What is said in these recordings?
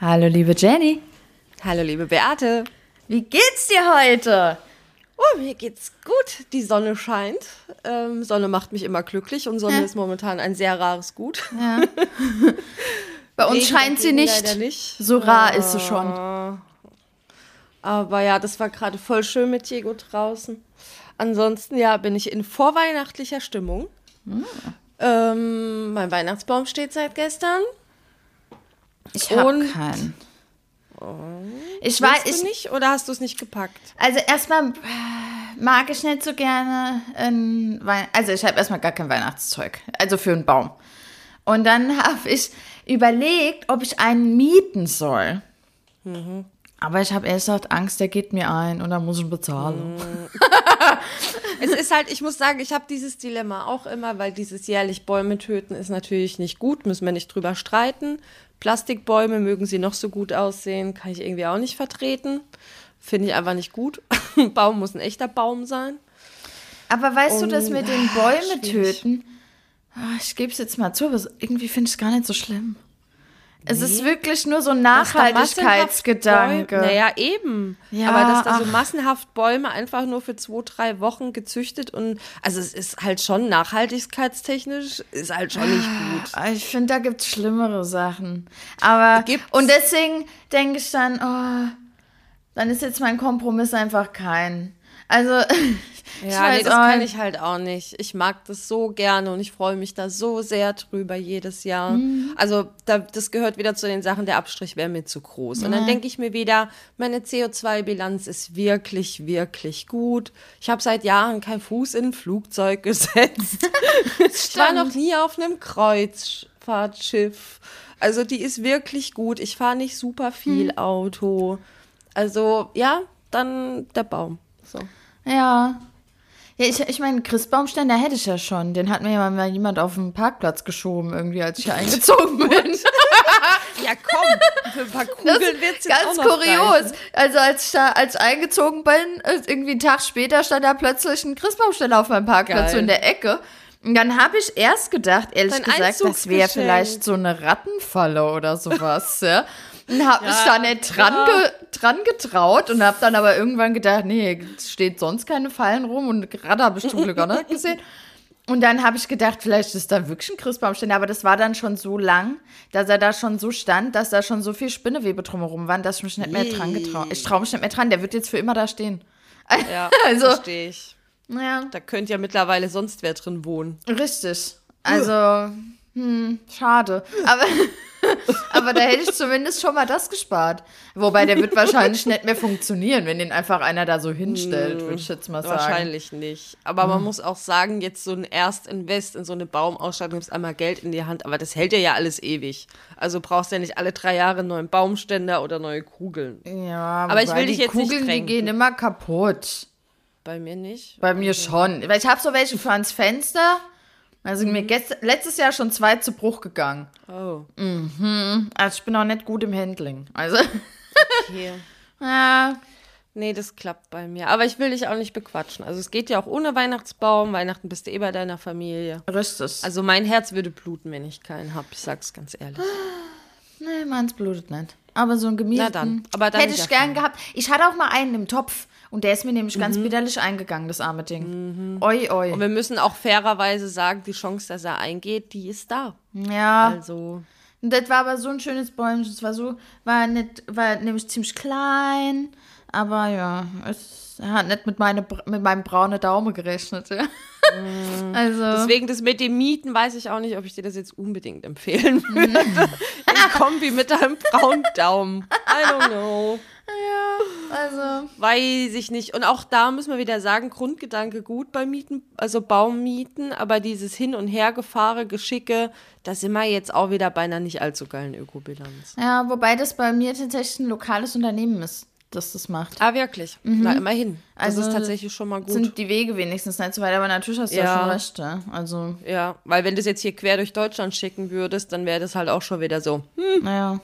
Hallo, liebe Jenny. Hallo, liebe Beate. Wie geht's dir heute? Oh, mir geht's gut. Die Sonne scheint. Ähm, Sonne macht mich immer glücklich und Sonne Ja. ist momentan ein sehr rares Gut. Ja. Bei uns Regen scheint sie nicht. nicht. So rar ist sie schon. Aber ja, das war gerade voll schön mit Diego draußen. Ansonsten, ja, bin ich in vorweihnachtlicher Stimmung. Hm. Ähm, mein Weihnachtsbaum steht seit gestern. Ich habe keinen. Ich Willst weiß, du ich, nicht oder hast du es nicht gepackt? also erstmal äh, mag ich nicht so gerne ein Wein also ich habe erstmal gar kein Weihnachtszeug, also für einen Baum. Und dann habe ich überlegt, ob ich einen mieten soll. Aber ich habe erst gesagt, Angst, der geht mir ein und dann muss ich bezahlen. Es ist halt, ich muss sagen, ich habe dieses Dilemma auch immer, weil dieses jährlich Bäume töten ist natürlich nicht gut, müssen wir nicht drüber streiten. Plastikbäume mögen sie noch so gut aussehen, kann ich irgendwie auch nicht vertreten. Finde ich einfach nicht gut. Ein Baum muss ein echter Baum sein. Aber weißt du, dass Und- mit den Bäume schwierig. töten, ah, ich gebe es jetzt mal zu, aber irgendwie finde ich es gar nicht so schlimm. Es ist wirklich nur so ein Nachhaltigkeitsgedanke. Naja, eben. Ja, Aber dass da so massenhaft Bäume einfach nur für zwei, drei Wochen gezüchtet und also es ist halt schon nachhaltigkeitstechnisch, ist halt schon nicht gut. Ah, Ich finde, da gibt es schlimmere Sachen. Aber Gibt's? und deswegen denke ich dann, oh, dann ist jetzt mein Kompromiss einfach kein. Also Ja, nee, das auch kann ich halt auch nicht. Ich mag das so gerne und ich freue mich da so sehr drüber jedes Jahr. Mhm. Also da, das gehört wieder zu den Sachen, der Abstrich wäre mir zu groß. Und dann denke ich mir wieder, meine CO2-Bilanz ist wirklich, wirklich gut. Ich habe seit Jahren keinen Fuß in ein Flugzeug gesetzt. ich war noch nie auf einem Kreuzfahrtschiff. Also die ist wirklich gut. Ich fahre nicht super viel Hm. Auto. Also ja, dann der Baum. So. Ja. Ja, ich, ich meine, Christbaumständer hätte ich ja schon. Den hat mir ja mal jemand auf den Parkplatz geschoben, irgendwie, als ich hier eingezogen bin. Ja, komm, für ein paar Kugeln wird's jetzt Ganz auch noch kurios. reichen. Also als ich da als ich eingezogen bin, äh, irgendwie einen Tag später stand da plötzlich ein Christbaumständer auf meinem Parkplatz Geil. so in der Ecke. Und dann habe ich erst gedacht, ehrlich Dein gesagt, das wäre vielleicht so eine Rattenfalle oder sowas. ja. Und habe mich Ja, da nicht dran, ge, dran getraut und habe dann aber irgendwann gedacht, nee, steht sonst keine Fallen rum und gerade habe ich zum Glück auch nicht gesehen. Und dann habe ich gedacht, vielleicht ist da wirklich ein Christbaumständer, aber das war dann schon so lang, dass er da schon so stand, dass da schon so viel Spinnewebe drumherum waren, dass ich mich nicht mehr dran getraut. Ich traue mich nicht mehr dran, der wird jetzt für immer da stehen. Ja, Also- verstehe ich. Ja, Da könnte ja mittlerweile sonst wer drin wohnen. richtig. Also, hm, schade. Aber, aber da hätte ich zumindest schon mal das gespart. Wobei, der wird wahrscheinlich nicht mehr funktionieren, wenn den einfach einer da so hinstellt, würde ich jetzt mal sagen. Wahrscheinlich nicht. Aber man muss auch sagen, jetzt so ein Erstinvest in so eine Baumausstattung, gibst einmal Geld in die Hand, aber das hält dir ja alles ewig. Also brauchst du ja nicht alle drei Jahre einen neuen Baumständer oder neue Kugeln. Ja, Aber ich will dich die jetzt nicht Kugeln, die kränken. gehen immer kaputt. Bei mir nicht. Bei mir schon. Weil ich habe so welche für ans Fenster. Also mir gest letztes Jahr schon zwei zu Bruch gegangen. Oh, Also ich bin auch nicht gut im Handling. Also, okay. ja. Nee, das klappt bei mir. Aber ich will dich auch nicht bequatschen. Also es geht ja auch ohne Weihnachtsbaum. Weihnachten bist du eh bei deiner Familie. Richtig. Also mein Herz würde bluten, wenn ich keinen hab. Ich sag's ganz ehrlich. nee, meins blutet nicht. Aber so ein gemieten Na dann. Aber dann hätte ich gern gehabt. Ich hatte auch mal einen im Topf. Und der ist mir nämlich Mhm. ganz bitterlich eingegangen, das arme Ding. Oi, oi. Und wir müssen auch fairerweise sagen, die Chance, dass er eingeht, die ist da. ja. Also, Und das war aber so ein schönes Bäumchen. Es war so, war nicht, war nämlich ziemlich klein. Aber ja, es hat nicht mit, meine, mit meinem braunen Daumen gerechnet. Ja. Also. deswegen das mit dem Mieten weiß ich auch nicht, ob ich dir das jetzt unbedingt empfehlen würde. In Kombi mit deinem braunen Daumen. I don't know. Also. Weiß ich nicht. Und auch da müssen wir wieder sagen, Grundgedanke gut bei Mieten, also Baummieten, aber dieses Hin- und Hergefahre, Geschicke, da sind wir jetzt auch wieder bei einer nicht allzu geilen Ökobilanz. Ja, wobei das bei mir tatsächlich ein lokales Unternehmen ist, das das macht. Ah, wirklich? Na, immerhin. Das Also, ist tatsächlich schon mal gut. Sind die Wege wenigstens nicht so weit, aber natürlich hast du ja, Ja. schon recht. Ja. Also, Ja, weil wenn du es jetzt hier quer durch Deutschland schicken würdest, dann wäre das halt auch schon wieder so. Hm, naja.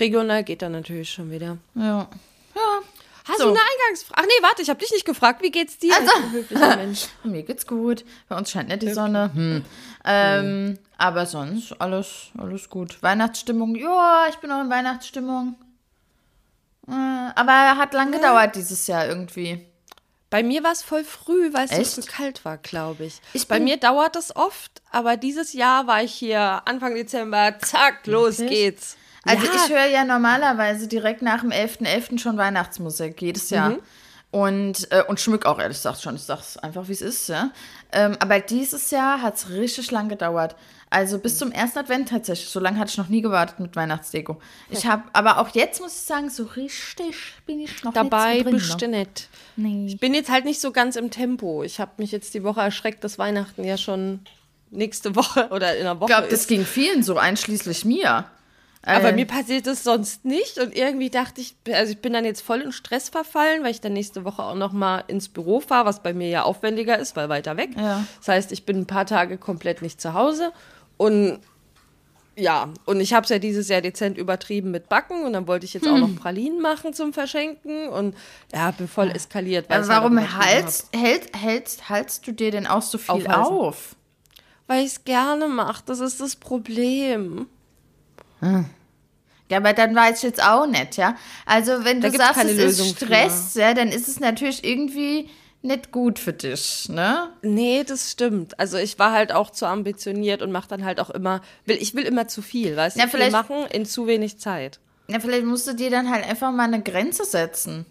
Regional geht dann natürlich schon wieder. Ja. Ja. Hast So. du eine Eingangsfrage? Ach nee, warte, ich habe dich nicht gefragt. Wie geht's dir? Also. Mir geht's gut. Bei uns scheint nicht die Sonne. Hm. Ähm, Aber sonst alles, alles gut. Weihnachtsstimmung, ja, ich bin auch in Weihnachtsstimmung. Äh, Aber hat lang gedauert dieses Jahr irgendwie. Bei mir war es voll früh, weil es Echt? so kalt war, glaube ich. Ich Bei mir dauert es oft, aber dieses Jahr war ich hier Anfang Dezember, zack, los Wirklich? geht's. Also ja, ich höre ja normalerweise direkt nach dem 11.11. schon Weihnachtsmusik, jedes Jahr. Und, äh, und schmück auch, ehrlich gesagt schon. Ich sag's einfach, wie es ist, ja. Ähm, aber dieses Jahr hat's richtig lang gedauert. Also bis zum ersten Advent tatsächlich. So lange hatte ich noch nie gewartet mit Weihnachtsdeko. Ich habe, aber auch jetzt muss ich sagen, so richtig bin ich noch dabei so drin, bist du ne? nicht. Nee. Ich bin jetzt halt nicht so ganz im Tempo. Ich habe mich jetzt die Woche erschreckt, dass Weihnachten ja schon nächste Woche oder in einer Woche Ich glaube, das ging vielen so, einschließlich mir. Aber Äh, mir passiert das sonst nicht und irgendwie dachte ich, also ich bin dann jetzt voll in Stress verfallen, weil ich dann nächste Woche auch noch mal ins Büro fahre, was bei mir ja aufwendiger ist, weil weiter weg. Ja. Das heißt, ich bin ein paar Tage komplett nicht zu Hause und ja, und ich habe es ja dieses Jahr dezent übertrieben mit Backen und dann wollte ich jetzt auch Hm. noch Pralinen machen zum Verschenken und ja, bin voll eskaliert. weil halt auch warum übertrieben hältst, hält, hältst, haltst du dir denn auch so viel Aufhalsen. auf? Weil ich es gerne mache, das ist das Problem. Ja, aber dann weiß ich jetzt auch nicht, ja. Also, wenn Da du sagst, es Lösung ist Stress, ja, dann ist es natürlich irgendwie nicht gut für dich, ne? Nee, das stimmt. Also ich war halt auch zu ambitioniert und mache dann halt auch immer, will, ich will immer zu viel, weißt du, Ja, viel vielleicht- machen in zu wenig Zeit. Ja, vielleicht musst du dir dann halt einfach mal eine Grenze setzen.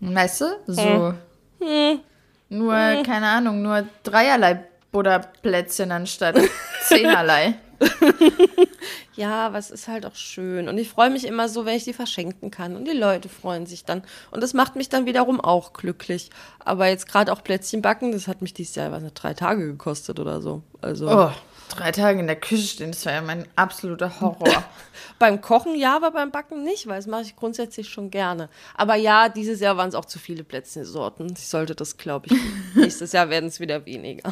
Weißt du? So. Hm. Nur, keine Ahnung, nur dreierlei Butterplätzchen anstatt zehnerlei. Ja, aber es ist halt auch schön. Und ich freue mich immer so, wenn ich die verschenken kann. Und die Leute freuen sich dann. Und das macht mich dann wiederum auch glücklich. Aber jetzt gerade auch Plätzchen backen, das hat mich dieses Jahr was, drei Tage gekostet oder so. Also Oh, drei Tage in der Küche stehen, das war ja mein absoluter Horror. beim Kochen ja, aber beim Backen nicht, weil das mache ich grundsätzlich schon gerne. Aber ja, dieses Jahr waren es auch zu viele Plätzchensorten. Ich sollte das, glaube ich, nächstes Jahr werden es wieder weniger.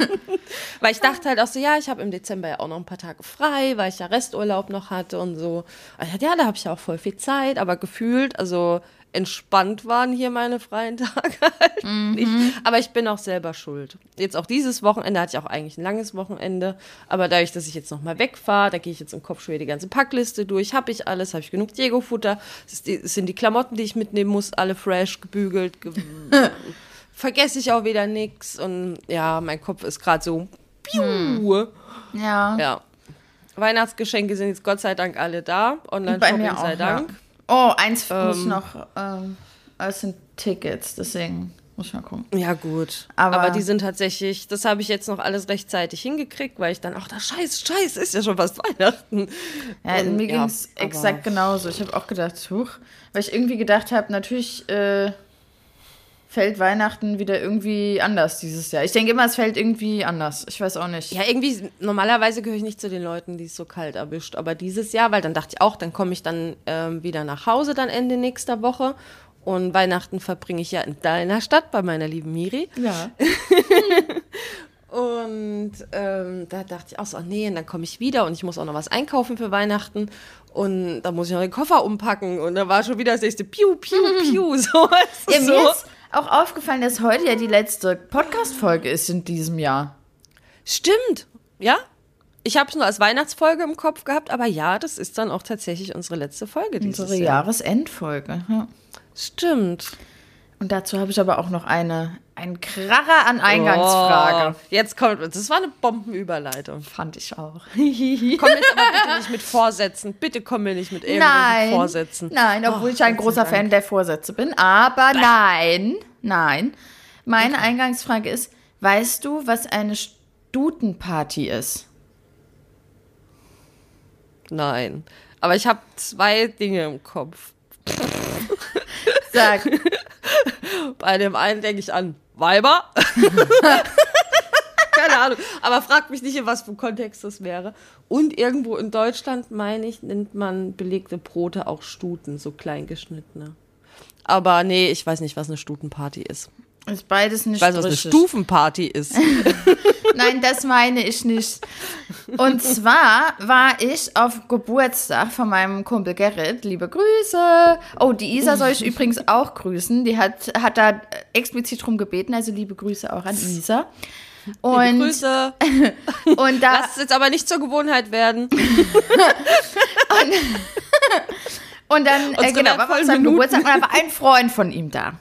weil ich dachte halt auch so, ja, ich habe im Dezember ja auch noch ein paar Tage frei, weil ich ja Resturlaub noch hatte und so. Dachte, ja, da habe ich ja auch voll viel Zeit, aber gefühlt, also entspannt waren hier meine freien Tage halt nicht. Aber ich bin auch selber schuld. Jetzt auch dieses Wochenende hatte ich auch eigentlich ein langes Wochenende, aber dadurch, dass ich jetzt nochmal wegfahre, da gehe ich jetzt im Kopf schon wieder die ganze Packliste durch, habe ich alles, habe ich genug Diego-Futter, es sind die Klamotten, die ich mitnehmen muss, alle fresh, gebügelt, ge vergesse ich auch wieder nix und ja, mein Kopf ist gerade so, piu. Ja. Ja. Weihnachtsgeschenke sind jetzt Gott sei Dank alle da. Online-Shopping sei Dank. Ja. Oh, eins muss Ähm. noch. Ähm, es sind Tickets, deswegen muss ich mal gucken. Ja, gut. Aber- Aber, die sind tatsächlich, das habe ich jetzt noch alles rechtzeitig hingekriegt, weil ich dann, ach, da scheiß, scheiß, ist ja schon fast Weihnachten. Ja, Und, mir ja, ging es exakt genauso. Ich habe auch gedacht, huch, weil ich irgendwie gedacht habe, natürlich äh, fällt Weihnachten wieder irgendwie anders dieses Jahr. Ich denke immer, es fällt irgendwie anders. Ich weiß auch nicht. Ja, irgendwie, normalerweise gehöre ich nicht zu den Leuten, die es so kalt erwischt. Aber dieses Jahr, weil dann dachte ich auch, dann komme ich dann ähm, wieder nach Hause, dann Ende nächster Woche. Und Weihnachten verbringe ich ja in deiner Stadt bei meiner lieben Miri. Ja. Und ähm, da dachte ich auch so, ach nee, und dann komme ich wieder und ich muss auch noch was einkaufen für Weihnachten. Und da muss ich noch den Koffer umpacken. Und da war schon wieder das nächste Piu, Piu, Piu. So, du, ja, so. ist auch aufgefallen, dass heute ja die letzte Podcast-Folge ist in diesem Jahr. Stimmt, ja. Ich habe es nur als Weihnachtsfolge im Kopf gehabt, aber ja, das ist dann auch tatsächlich unsere letzte Folge dieses Unsere Jahr. Jahresendfolge. Ja. Stimmt. Und dazu habe ich aber auch noch eine, einen Kracher an Eingangsfrage. Oh, jetzt kommt, das war eine Bombenüberleitung. Fand ich auch. Komm jetzt aber bitte nicht mit Vorsätzen. Bitte komm mir nicht mit irgendwelchen Nein. Vorsätzen. Nein, obwohl Oh, ich ein großer Fan der Vorsätze bin. Aber nein, nein. Meine Eingangsfrage ist: Weißt du, was eine Stutenparty ist? Nein. Aber ich habe zwei Dinge im Kopf. Sag, Bei dem einen denke ich an Weiber. Keine Ahnung. Aber frag mich nicht, in was für Kontext das wäre. Und irgendwo in Deutschland, meine ich, nennt man belegte Brote auch Stuten, so kleingeschnittene. Aber nee, ich weiß nicht, was eine Stutenparty ist. Ist beides nicht Weil es eine. Stufenparty ist. Nein, das meine ich nicht. Und zwar war ich auf Geburtstag von meinem Kumpel Gerrit. Liebe Grüße. Oh, die Isa soll ich übrigens auch grüßen. Die hat, hat da explizit drum gebeten. Also liebe Grüße auch an Isa. Liebe Und, Grüße. und da, Lass es jetzt aber nicht zur Gewohnheit werden. Und dann, äh, Unsere genau, war auf seinem. Geburtstag und da war ein Freund von ihm da.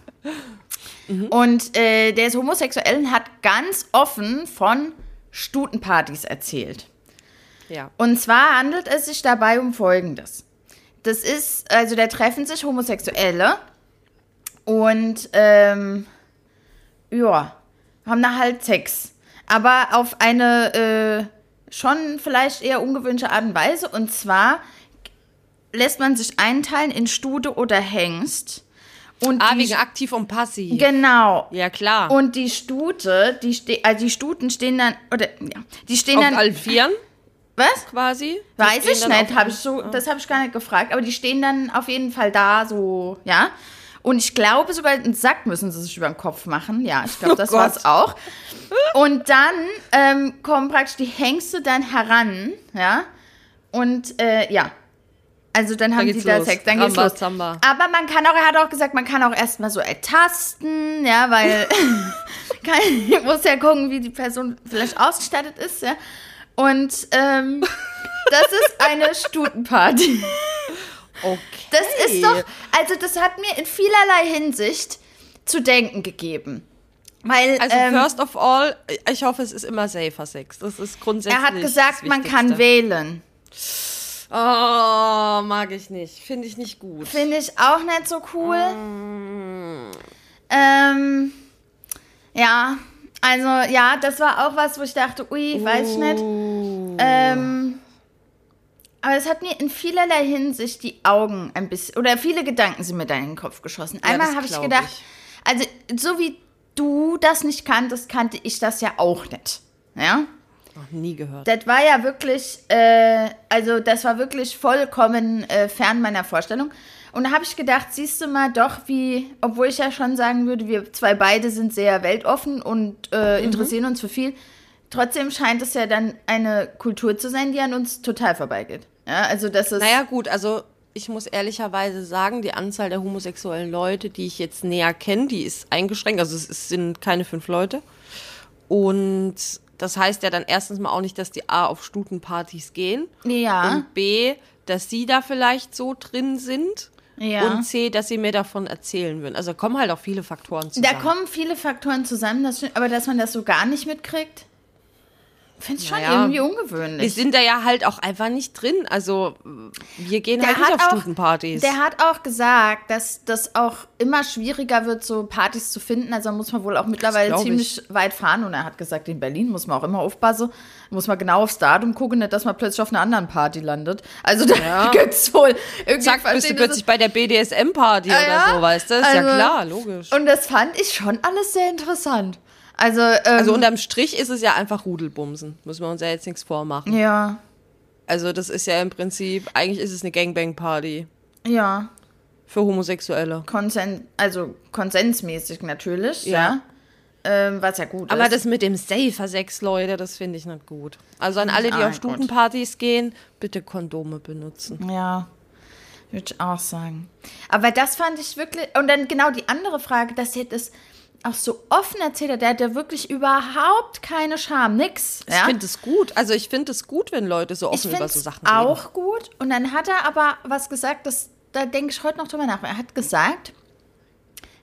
Und äh, der ist homosexuell und hat ganz offen von Stutenpartys erzählt. Ja. Und zwar handelt es sich dabei um Folgendes. Das ist, also da treffen sich Homosexuelle und ähm, ja, haben da halt Sex. Aber auf eine äh, schon vielleicht eher ungewöhnliche Art und Weise. Und zwar lässt man sich einteilen in Stude oder Hengst. Und Ah, die, wegen aktiv und passiv. genau. Ja, klar. Und die Stute, die ste also die Stuten stehen dann, oder ja, die stehen auf dann. allen Vieren was? quasi. Die Weiß ich nicht, habe ich so, das habe ich gar nicht gefragt, aber die stehen dann auf jeden Fall da, so, ja. Und ich glaube sogar einen Sack müssen sie sich über den Kopf machen. Ja, ich glaube, Oh das Gott. war's auch. Und dann ähm, kommen praktisch die Hengste dann heran, ja. Und äh, ja. Also dann haben die geht's da los. Sex, dann geht's Ramba, los. Zamba. Aber man kann auch, er hat auch gesagt, man kann auch erstmal so ertasten, ja, weil kann, muss ja gucken, wie die Person vielleicht ausgestattet ist, ja. Und ähm, das ist eine Stutenparty. Okay. Das ist doch, also das hat mir in vielerlei Hinsicht zu denken gegeben. Weil Also, ähm, first of all, ich hoffe, es ist immer safer Sex. Das ist grundsätzlich. er hat gesagt, man kann wählen. Oh, mag ich nicht. Finde ich nicht gut. Finde ich auch nicht so cool. Mm. Ähm, ja, also ja, das war auch was, wo ich dachte, ui, weiß ich nicht. Uh. Ähm, aber es hat mir in vielerlei Hinsicht die Augen ein bisschen, oder viele Gedanken sind mir da in den Kopf geschossen. Ja, Einmal das habe ich gedacht, ich. also so wie du das nicht kanntest, kannte ich das ja auch nicht. Ja? Noch nie gehört. Das war ja wirklich, äh, also das war wirklich vollkommen äh, fern meiner Vorstellung. Und da habe ich gedacht, siehst du mal doch, wie, obwohl ich ja schon sagen würde, wir zwei beide sind sehr weltoffen und äh, Mhm. interessieren uns für viel, trotzdem scheint es ja dann eine Kultur zu sein, die an uns total vorbeigeht. Ja, also das ist. Naja, gut, also ich muss ehrlicherweise sagen, die Anzahl der homosexuellen Leute, die ich jetzt näher kenne, die ist eingeschränkt. Also es, es sind keine fünf Leute. Und das heißt ja dann erstens mal auch nicht, dass die A auf Stutenpartys gehen. ja, Und B, dass sie da vielleicht so drin sind. ja. Und C, dass sie mir davon erzählen würden. Also kommen halt auch viele Faktoren da zusammen. kommen viele Faktoren zusammen, das aber dass man das so gar nicht mitkriegt, finde ich schon Naja. irgendwie wir ungewöhnlich. sind da ja halt auch einfach nicht drin. Also wir gehen Der halt nicht auf auch- Stutenpartys. Der hat auch gesagt, dass das auch immer schwieriger wird, so Partys zu finden. Also muss man wohl auch mittlerweile ziemlich weit fahren. Und er hat gesagt, in Berlin muss man auch immer aufpassen. Muss man genau aufs Datum gucken, nicht, dass man plötzlich auf einer anderen Party landet. Also da Ja. gibt's wohl irgendwie Zack, bist du plötzlich bei der BDSM-Party Ah, oder ja? so, weißt du? Ist ja Also- klar, logisch. Und das fand ich schon alles sehr interessant. Also, ähm, Also unterm Strich ist es ja einfach Rudelbumsen. Müssen wir uns ja jetzt nichts vormachen. ja, Also das ist ja im Prinzip, eigentlich ist es eine Gangbang-Party ja, für Homosexuelle. Konsen also konsensmäßig natürlich, ja. Ja. Ähm, was ja gut Aber ist. das mit dem Safer Sex, Leute, das finde ich nicht gut. Also an alle, die Ah, auf Stutenpartys gehen, bitte Kondome benutzen. Ja, würde ich auch sagen. Aber das fand ich wirklich. Und dann genau die andere Frage, dass er das auch so offen erzählt hat. Der hat ja wirklich überhaupt keine Scham, nix. Ich Ja? finde es gut. Also ich finde es gut, wenn Leute so Ich offen über so Sachen reden. auch gut. Und dann hat er aber was gesagt, das, da denke ich heute noch drüber nach. Er hat gesagt,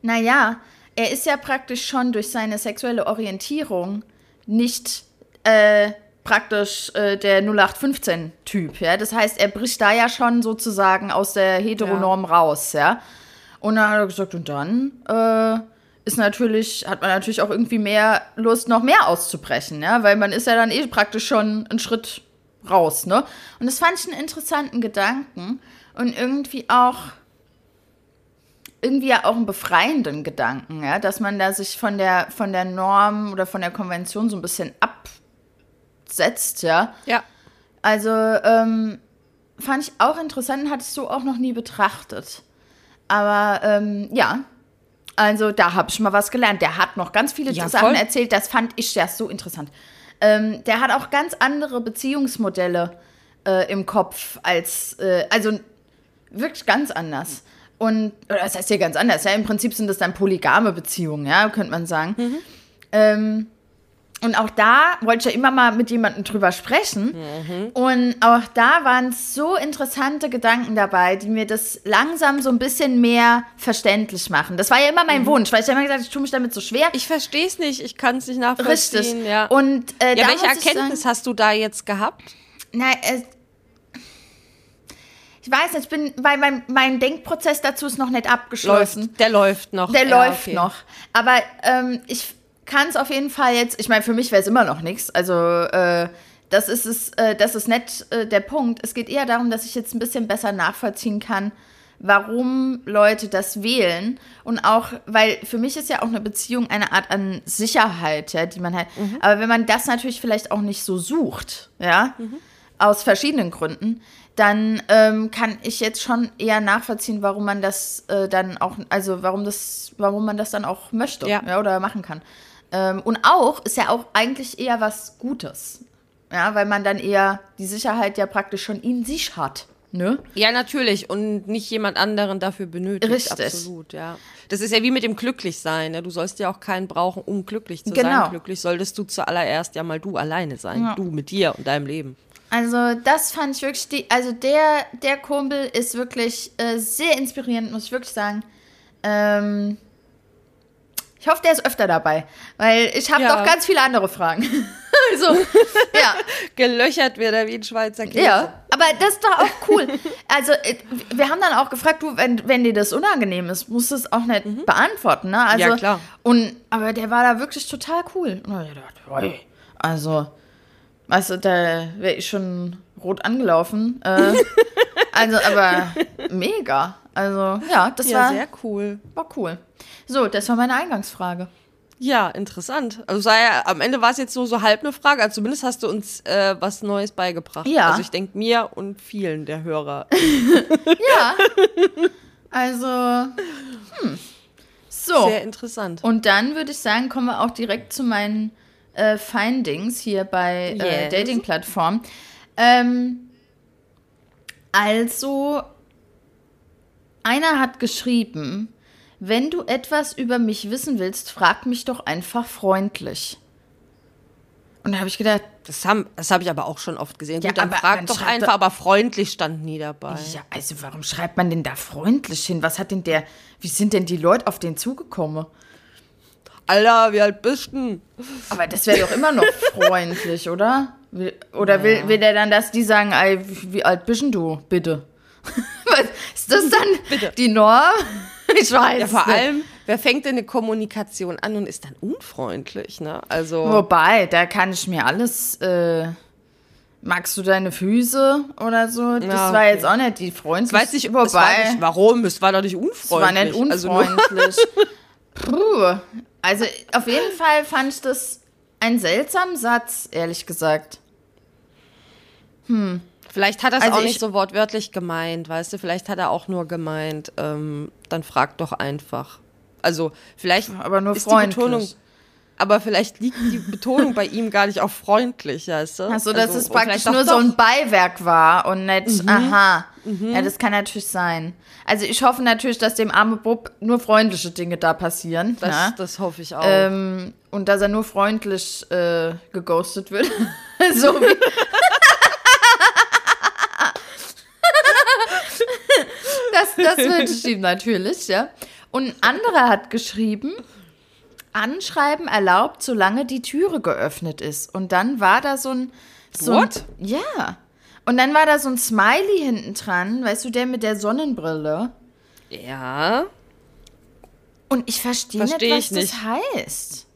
naja, er ist ja praktisch schon durch seine sexuelle Orientierung nicht äh, praktisch äh, der 0815-Typ. Ja? Das heißt, er bricht da ja schon sozusagen aus der Heteronorm raus. Ja? Und dann hat er gesagt, und dann äh, ist natürlich, hat man natürlich auch irgendwie mehr Lust, noch mehr auszubrechen, ja, weil man ist ja dann eh praktisch schon einen Schritt raus, ne? Und das fand ich einen interessanten Gedanken und irgendwie auch irgendwie ja auch einen befreienden Gedanken, ja, dass man da sich von der von der Norm oder von der Konvention so ein bisschen absetzt, ja. Ja. Also ähm, fand ich auch interessant, hatte ich so auch noch nie betrachtet. Aber ähm, ja, Also da habe ich mal was gelernt. Der hat noch ganz viele Ja, Sachen voll. erzählt, das fand ich ja so interessant. Ähm, der hat auch ganz andere Beziehungsmodelle äh, im Kopf als, äh, also wirklich ganz anders. Und, oder das heißt ja ganz anders, ja, im Prinzip sind das dann polygame Beziehungen, ja, könnte man sagen. Ähm, und auch da wollte ich ja immer mal mit jemandem drüber sprechen. Und auch da waren so interessante Gedanken dabei, die mir das langsam so ein bisschen mehr verständlich machen. Das war ja immer mein Wunsch, weil ich ja immer gesagt habe, ich tue mich damit so schwer. Ich verstehe es nicht, ich kann es nicht Richtig. nachvollziehen. Ja. Und äh, ja, welche Erkenntnis sagen, hast du da jetzt gehabt? Nein, äh, ich weiß nicht, ich bin, weil mein, mein Denkprozess dazu ist noch nicht abgeschlossen. Läuft, der läuft noch. Der Ja, läuft okay. noch. Aber ähm, ich kann es auf jeden Fall jetzt, ich meine, für mich wäre es immer noch nichts. Also, äh, das ist es, äh, das ist nicht äh, der Punkt. Es geht eher darum, dass ich jetzt ein bisschen besser nachvollziehen kann, warum Leute das wählen. Und auch, weil für mich ist ja auch eine Beziehung eine Art an Sicherheit, ja, die man halt. Aber wenn man das natürlich vielleicht auch nicht so sucht, ja, aus verschiedenen Gründen, dann ähm, kann ich jetzt schon eher nachvollziehen, warum man das äh, dann auch, also warum das, warum man das dann auch möchte Ja. ja. oder machen kann. Ähm, und auch ist ja auch eigentlich eher was Gutes. Ja, weil man dann eher die Sicherheit ja praktisch schon in sich hat. Ne? Ja, natürlich. Und nicht jemand anderen dafür benötigt. Richtig. Absolut, ja. Das ist ja wie mit dem Glücklichsein. Ne? Du sollst ja auch keinen brauchen, um glücklich zu Genau. sein. Glücklich solltest du zuallererst ja mal du alleine sein. Ja. Du mit dir und deinem Leben. Also das fand ich wirklich, die, also der, der Kumpel ist wirklich äh, sehr inspirierend, muss ich wirklich sagen. Ähm, ich hoffe, der ist öfter dabei, weil ich habe Ja. noch ganz viele andere Fragen. also, ja, Gelöchert wird er wie ein Schweizer Käse. ja, aber das ist doch auch cool. Also äh, wir haben dann auch gefragt, du, wenn, wenn dir das unangenehm ist, musst du es auch nicht beantworten, ne? Also, Mhm. Ja, klar. Und, aber der war da wirklich total cool. Und ich dachte, also, weißt du, da wäre ich schon rot angelaufen. Äh, also, aber mega. Also, ja, das Ja, war, sehr cool. war cool. So, das war meine Eingangsfrage. Ja, interessant. Also sei ja, am Ende war es jetzt nur so halb eine Frage. Also zumindest hast du uns äh, was Neues beigebracht. Ja. Also ich denke mir und vielen der Hörer. Ja. Also, hm. So. Sehr interessant. Und dann würde ich sagen, kommen wir auch direkt zu meinen äh, Findings hier bei äh, Yes. Dating-Plattformen. Ähm, also, einer hat geschrieben, wenn du etwas über mich wissen willst, frag mich doch einfach freundlich. Und da habe ich gedacht, Das, haben, das habe ich aber auch schon oft gesehen. Ja, Gut, dann aber frag dann doch einfach, doch- aber freundlich stand nie dabei. ja, also warum schreibt man denn da freundlich hin? Was hat denn der, wie sind denn die Leute auf den zugekommen? Alter, wie alt bist du denn? Aber das wäre doch immer noch freundlich, oder? Oder will, will der dann, dass die sagen, ey, wie alt bist du, bitte? Ist das dann die Norm? Ich weiß Ja, vor allem, wer fängt denn eine Kommunikation an und ist dann unfreundlich, ne? Also, Wobei, da kann ich mir alles, äh, magst du deine Füße oder so? Das Ja, war okay. jetzt auch nicht die freundlichste. ich weiß es war nicht, warum? Es war doch nicht es unfreundlich. war nicht Also unfreundlich. Puh. Also auf jeden Fall fand ich das einen seltsamen Satz, ehrlich gesagt. Vielleicht hat er es Also auch ich- nicht so wortwörtlich gemeint, weißt du? Vielleicht hat er auch nur gemeint, ähm, dann frag doch einfach. Also vielleicht Aber nur ist freundlich. die Betonung, aber vielleicht liegt die Betonung bei ihm gar nicht auf freundlich, weißt du? Achso, dass Also, es praktisch nur so doch. Mhm. ein Beiwerk war und nicht, aha. Ja, das kann natürlich sein. Also ich hoffe natürlich, dass dem armen Bub nur freundliche Dinge da passieren. Das, ja? das hoffe ich auch. ähm, und dass er nur freundlich äh, geghostet wird. so wie. Das, wünsche ich ihm natürlich, ja. Und ein anderer hat geschrieben, Anschreiben erlaubt, solange die Türe geöffnet ist. Und dann war da so ein. So What? Ein, ja. Und dann war da so ein Smiley hinten dran, weißt du, der mit der Sonnenbrille. ja, Und ich verstehe Versteh nicht, was ich das heißt.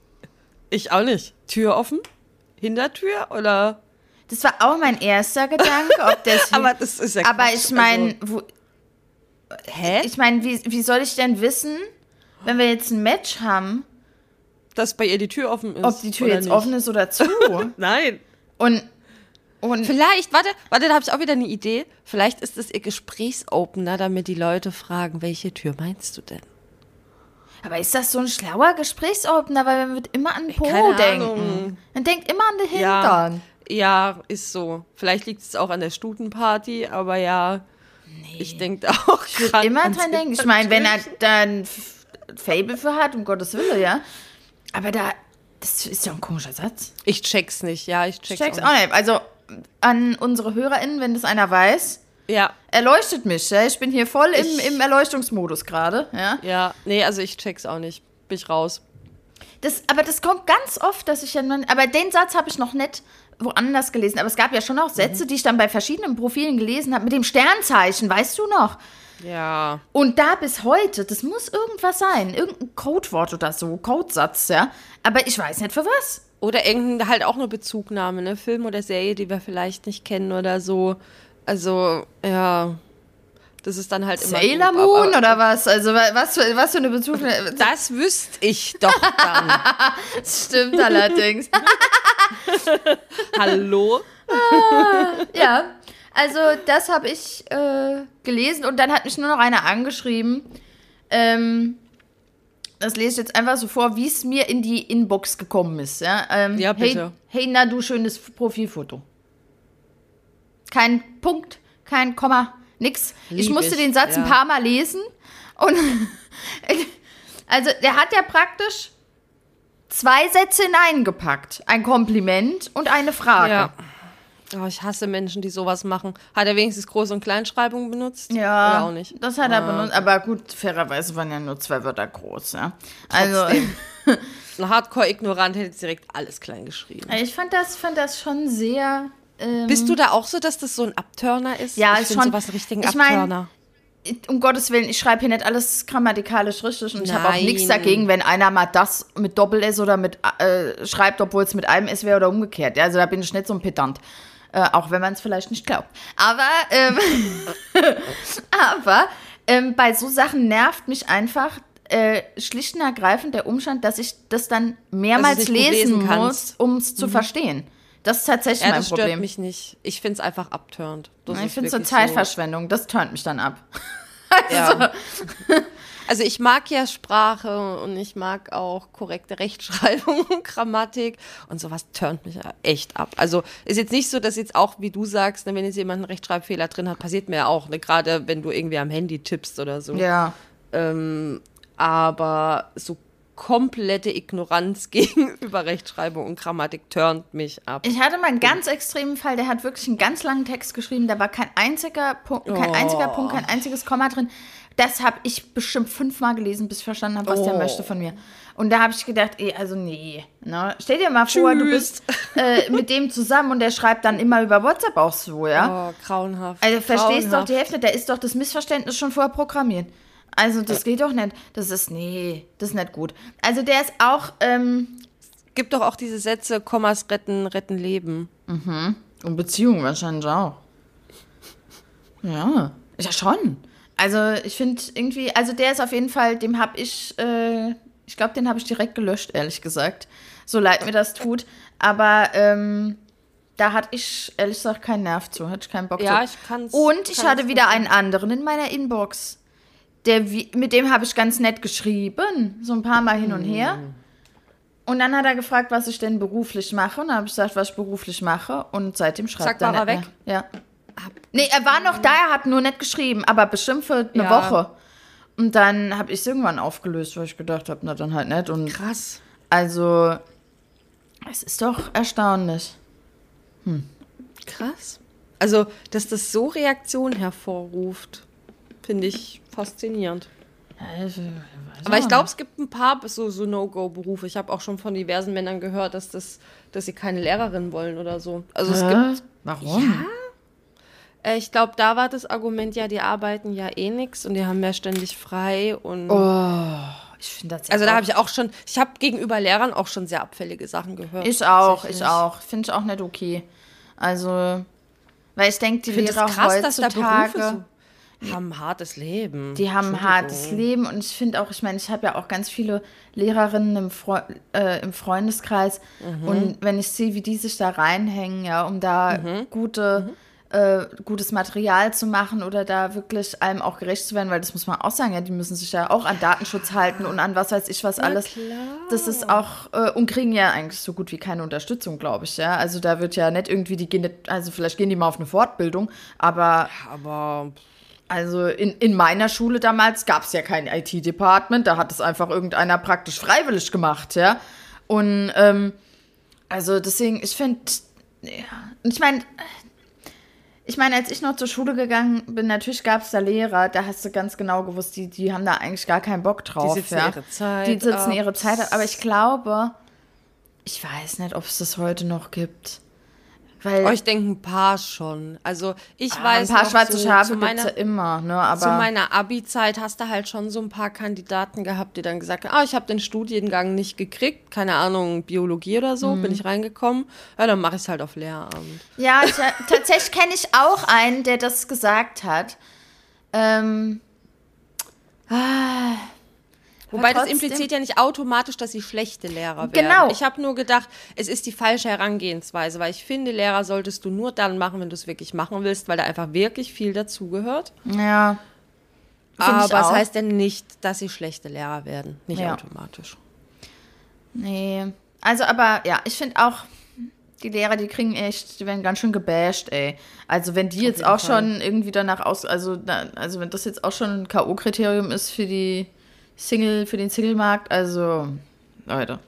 ich auch nicht. Tür offen? Hintertür oder? Das war auch mein erster Gedanke, ob das. Aber das ist ja Aber ich meine, Also, hä? ich meine, wie, wie soll ich denn wissen, wenn wir jetzt ein Match haben, Dass bei ihr die Tür offen ist. ob die Tür jetzt nicht? offen ist oder zu? Nein. Und, und Vielleicht, warte, warte, da habe ich auch wieder eine Idee. Vielleicht ist es ihr Gesprächsopener, damit die Leute fragen, welche Tür meinst du denn? Aber ist das so ein schlauer Gesprächsopener? Weil man wird immer an den Po Keine denken. Ahnung. Man denkt immer an den Ja, Hintern. ja, ist so. Vielleicht liegt es auch an der Stutenparty, aber ja, ich denke auch Ich würde immer dran denken. Ich meine, wenn er Hintertürchen. da ein F- Fable für hat, um Gottes Willen, ja. Aber da, das ist ja ein komischer Satz. Ich check's nicht, ja, ich check's, check's auch nicht. Also an unsere HörerInnen, wenn das einer weiß. Ja, erleuchtet mich. Ja? Ich bin hier voll im, Ich- im Erleuchtungsmodus gerade. Ja? ja, nee, also ich check's auch nicht. Bin ich raus. Das, aber das kommt ganz oft, dass ich dann. Aber den Satz habe ich noch nicht woanders gelesen. Aber es gab ja schon auch Sätze, Mhm. die ich dann bei verschiedenen Profilen gelesen habe, mit dem Sternzeichen, weißt du noch? Ja, Und da bis heute, das muss irgendwas sein. Irgendein Codewort oder so, Codesatz, ja. Aber ich weiß nicht für was. Oder irgendein halt auch eine Bezugnahme, ne? Film oder Serie, die wir vielleicht nicht kennen oder so. Also, ja. Das ist dann halt immer. Sailor gut, Moon aber oder was? Also wa- was für, was für eine Bezugnahme. Das wüsste ich doch dann. Das stimmt allerdings. Hallo? Ja, also das habe ich äh, gelesen und dann hat mich nur noch einer angeschrieben. Ähm, das lese ich jetzt einfach so vor, wie es mir in die Inbox gekommen ist. Ja, ähm, Ja, bitte. Hey, hey, na du schönes Profilfoto. Kein Punkt, kein Komma, nix. ich Lieb musste ich, den Satz ein ja. paar Mal lesen und also der hat ja praktisch zwei Sätze hineingepackt. Ein Kompliment und eine Frage. Ja. Oh, ich hasse Menschen, die sowas machen. Hat er wenigstens Groß- und Kleinschreibung benutzt? Ja, Oder auch nicht? Ah, das hat er benutzt. Aber gut, fairerweise waren ja nur zwei Wörter groß, ja. Also. Ein Hardcore-Ignorant hätte direkt alles klein geschrieben. ich fand das, fand das schon sehr. Ähm, Bist du da auch so, dass das so ein Abturner ist? Ja, ich ist schon- sowas einen richtigen ich mein, um Gottes Willen, ich schreibe hier nicht alles grammatikalisch richtig und ich habe auch Nein. nichts dagegen, wenn einer mal das mit Doppel-S oder mit äh, schreibt, obwohl es mit einem S wäre oder umgekehrt. Ja, also da bin ich nicht so ein Pedant. Äh, auch wenn man es vielleicht nicht glaubt. Aber, ähm, aber ähm, bei so Sachen nervt mich einfach äh, schlicht und ergreifend der Umstand, dass ich das dann mehrmals gut lesen lesen muss. Mhm. um es zu verstehen. Das ist tatsächlich Ja, mein das stört Problem. mich nicht. Ich finde es einfach abturnt. Das ich finde es so. Zeitverschwendung. Das turnt mich dann ab. Ja. Also ich mag ja Sprache und ich mag auch korrekte Rechtschreibung und Grammatik und sowas turnt mich echt ab. Also ist jetzt nicht so, dass jetzt auch, wie du sagst, ne, wenn jetzt jemand einen Rechtschreibfehler drin hat, passiert mir ja auch, ne, gerade wenn du irgendwie am Handy tippst oder so. Ja. Ähm, aber so komplette Ignoranz gegenüber Rechtschreibung und Grammatik turnt mich ab. Ich hatte mal einen ganz extremen Fall, der hat wirklich einen ganz langen Text geschrieben, da war kein einziger Punkt, kein Oh. einziger Punkt, kein einziges Komma drin. Das habe ich bestimmt fünfmal gelesen, bis ich verstanden habe, was der Oh. möchte von mir. Und da habe ich gedacht, ey, also nee. Ne? Stell dir mal vor, du Tschüss. bist äh, mit dem zusammen und der schreibt dann immer über WhatsApp auch so, ja? Oh, grauenhaft. Also verstehst doch grauenhaft. die Hälfte, da ist doch das Missverständnis schon vorher programmiert. Also das geht doch nicht. Das ist, nee, das ist nicht gut. Also der ist auch, ähm, Gibt doch auch diese Sätze, Kommas retten, retten Leben. Und Beziehungen wahrscheinlich auch. Ja, ja schon. Also ich finde irgendwie, also der ist auf jeden Fall, dem habe ich, äh, ich glaube, den habe ich direkt gelöscht, ehrlich gesagt. So leid mir das tut. Aber ähm, da hatte ich ehrlich gesagt keinen Nerv zu, hatte ich keinen Bock Ja, zu. ich kann's- Und ich kann's hatte wieder einen anderen in meiner Inbox. Der, mit dem habe ich ganz nett geschrieben, so ein paar Mal hin und her. Hm. Und dann hat er gefragt, was ich denn beruflich mache. Und dann habe ich gesagt, was ich beruflich mache. Und seitdem schreibt Zack, er war er weg? mehr. Ja. Nee, er war noch da, er hat nur nicht geschrieben, aber bestimmt für eine Ja. Woche. Und dann habe ich es irgendwann aufgelöst, weil ich gedacht habe, na dann halt nicht. Und Krass. also, es ist doch erstaunlich. Krass. Also, dass das so Reaktionen hervorruft, finde ich faszinierend. Aber ich glaube, es gibt ein paar so, so No-Go-Berufe. Ich habe auch schon von diversen Männern gehört, dass, das, dass sie keine Lehrerin wollen oder so. Also es gibt, Warum? äh, ich glaube, da war das Argument ja, die arbeiten ja eh nix und die haben ja ständig frei und Ich finde das ja also da habe ich auch schon, ich habe gegenüber Lehrern auch schon sehr abfällige Sachen gehört. Ich auch, ich auch. Finde ich auch nicht okay. Also, weil ich denke, die Ich Lehrer es krass, dass da heutzutage, Berufe so haben ein hartes Leben. die haben ein hartes Leben und ich finde auch, ich meine, ich habe ja auch ganz viele Lehrerinnen im, Freu äh, im Freundeskreis Mhm. und wenn ich sehe, wie die sich da reinhängen, ja, um da Mhm. gute äh, gutes Material zu machen oder da wirklich allem auch gerecht zu werden, weil das muss man auch sagen, ja, die müssen sich ja auch an Datenschutz halten und an was weiß ich was alles. Das ist auch, äh, und kriegen ja eigentlich so gut wie keine Unterstützung, glaube ich, ja. Also da wird ja nicht irgendwie, die gehen also vielleicht gehen die mal auf eine Fortbildung, aber. Aber Also in, in meiner Schule damals gab es ja kein IT-Department, da hat es einfach irgendeiner praktisch freiwillig gemacht, ja. Und ähm, also deswegen, ich finde, ja, ich meine, ich meine, als ich noch zur Schule gegangen bin, natürlich gab es da Lehrer, da hast du ganz genau gewusst, die, die haben da eigentlich gar keinen Bock drauf. sitzen ja. ihre Zeit Die sitzen ab. ihre Zeit ab. Aber ich glaube, ich weiß nicht, ob es das heute noch gibt. Weil oh, ich denke ein paar schon. Also ich ah, weiß ein paar schwarze so, Schafe gibt es immer, ne? Aber zu meiner Abi-Zeit hast du halt schon so ein paar Kandidaten gehabt, die dann gesagt haben, ah, ich habe den Studiengang nicht gekriegt, keine Ahnung, Biologie oder so, Mhm. bin ich reingekommen. Ja, dann mache ich es halt auf Lehramt. Ja, ich, tatsächlich kenne ich auch einen, der das gesagt hat. Ähm, Wobei das impliziert ja nicht automatisch, dass sie schlechte Lehrer werden. Genau. Ich habe nur gedacht, es ist die falsche Herangehensweise, weil ich finde, Lehrer solltest du nur dann machen, wenn du es wirklich machen willst, weil da einfach wirklich viel dazugehört. ja. Aber es heißt ja nicht, dass sie schlechte Lehrer werden. Nicht Ja. automatisch. Nee. Also, aber ja, ich finde auch, die Lehrer, die kriegen echt, die werden ganz schön gebasht, ey. Also, wenn die jetzt auch Fall. schon irgendwie danach aus, also, also, wenn das jetzt auch schon ein K.O.-Kriterium ist für die Single, für den Single-Markt, also, Leute,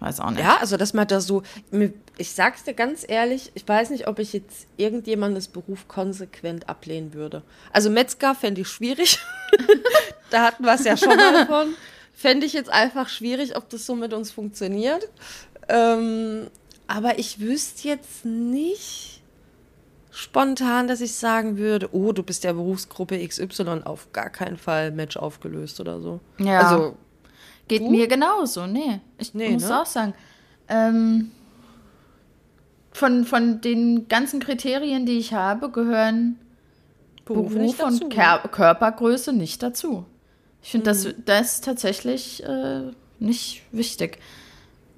weiß auch nicht. Ja, also dass man da so, ich sag's dir ganz ehrlich, ich weiß nicht, ob ich jetzt irgendjemandes Beruf konsequent ablehnen würde. Also Metzger fände ich schwierig. da hatten wir es ja schon mal von. Fände ich jetzt einfach schwierig, ob das so mit uns funktioniert. Ähm, aber ich wüsste jetzt nicht spontan, dass ich sagen würde, oh, du bist der Berufsgruppe XY auf gar keinen Fall Match aufgelöst oder so. Ja. Also, Geht Du? mir genauso, nee. Ich Nee, muss ne? auch sagen. Ähm, von, von den ganzen Kriterien, die ich habe, gehören Berufe Beruf nicht dazu, und ne? Ker Körpergröße nicht dazu. Ich finde, das, Mhm. das ist tatsächlich äh, nicht wichtig.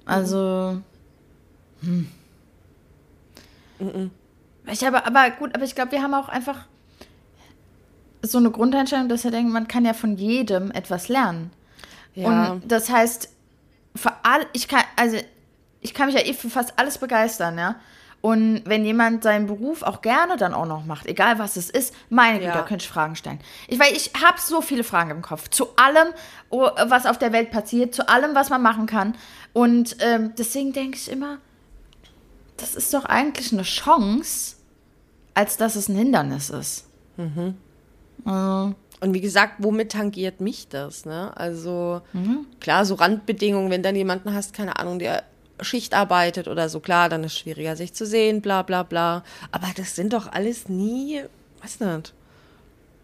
Also. Hm. Ich habe, aber gut, aber ich glaube, wir haben auch einfach so eine Grundeinstellung, dass wir denken, man kann ja von jedem etwas lernen. Ja. Und das heißt, für all, ich kann, also ich kann mich ja eh für fast alles begeistern, ja. Und wenn jemand seinen Beruf auch gerne dann auch noch macht, egal was es ist, meine Güte, Ja. da könnte ich Fragen stellen. Ich, weil ich habe so viele Fragen im Kopf. Zu allem, was auf der Welt passiert, zu allem, was man machen kann. Und ähm, deswegen denke ich immer, das ist doch eigentlich eine Chance, als dass es ein Hindernis ist. Also, Und wie gesagt, womit tangiert mich das? Ne? Also klar, so Randbedingungen, wenn dann jemanden hast, keine Ahnung, der Schicht arbeitet oder so, klar, dann ist es schwieriger, sich zu sehen, bla bla bla. Aber das sind doch alles nie, weiß nicht.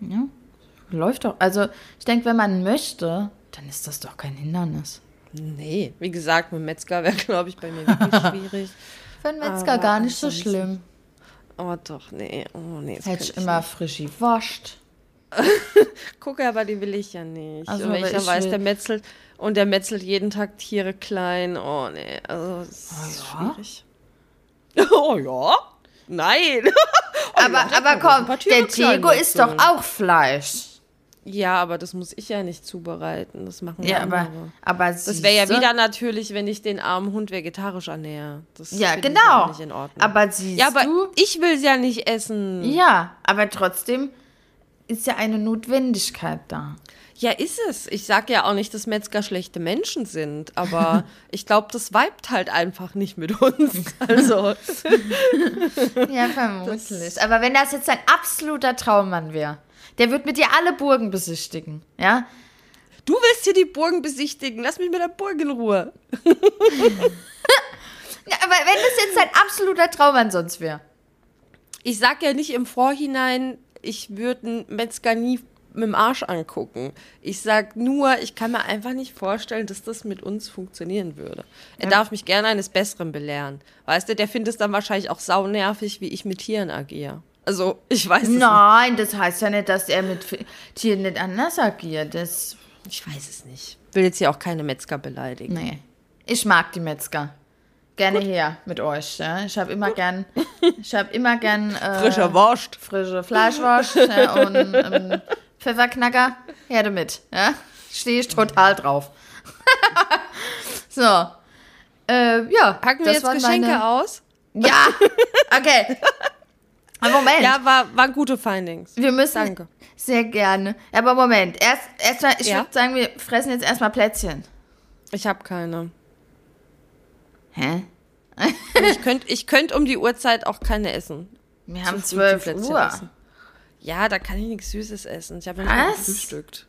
Ja, läuft doch. Also ich denke, wenn man möchte, dann ist das doch kein Hindernis. Nee, wie gesagt, mit Metzger wäre, glaube ich, bei mir wirklich schwierig. Für einen Metzger Aber gar nicht so schlimm. Oh doch, nee, oh nee. das Hätte könnte ich immer frisch gewascht. Gucke, aber die will ich ja nicht. Also, ich weiß, will- der metzelt und der metzelt jeden Tag Tiere klein. Oh nee, also das ist Oh ja? schwierig. Oh ja? Nein. Oh aber ja, aber komm, der Diego ist doch auch Fleisch. Ja, aber das muss ich ja nicht zubereiten. Das machen Ja, andere. aber, aber das wäre ja wieder natürlich, wenn ich den armen Hund vegetarisch ernähre. Das Ja, genau. nicht in Ordnung. Aber siehst ja, aber du? ich will es ja nicht essen. Ja, aber trotzdem ist ja eine Notwendigkeit da. Ja, ist es. Ich sage ja auch nicht, dass Metzger schlechte Menschen sind, aber ich glaube, das vibet halt einfach nicht mit uns. Also, Ja, vermutlich. Aber wenn das jetzt ein absoluter Traummann wäre, der wird mit dir alle Burgen besichtigen, ja? du willst hier die Burgen besichtigen. Lass mich mit der Burg in Ruhe. ja aber wenn das jetzt ein absoluter Traummann sonst wäre. Ich sag ja nicht im Vorhinein, ich würde einen Metzger nie mit dem Arsch angucken. Ich sag nur, ich kann mir einfach nicht vorstellen, dass das mit uns funktionieren würde. Er darf mich gerne eines Besseren belehren. Weißt du, der findet es dann wahrscheinlich auch saunervig, wie ich mit Tieren agiere. Also, ich weiß es Nein, das heißt ja nicht, dass er mit Tieren nicht anders agiert. Das, nicht. Ich weiß es nicht. Will jetzt hier auch keine Metzger beleidigen. nee. Ich mag die Metzger. gerne her mit euch. Ja? Ich habe immer gern, ich habe immer gern äh, Frischer Wurst. frische Fleischwurst ja, und ähm, Pfefferknacker. Her damit. Ja? Stehe ich total drauf. so. Äh, ja. Packen wir jetzt Geschenke meine- aus? Ja. Okay. Aber Moment. Ja, war, waren gute Findings. Wir müssen. Danke. Sehr gerne. Aber Moment. Erst, erstmal, ich Ja? würde sagen, wir fressen jetzt erstmal Plätzchen. Ich habe keine. Hä? Ich könnte ich könnt um die Uhrzeit auch keine essen. Wir haben Zum 12 Plätzchen Uhr. essen. Ja, da kann ich nichts Süßes essen. Ich habe nicht Was? mal gefrühstückt.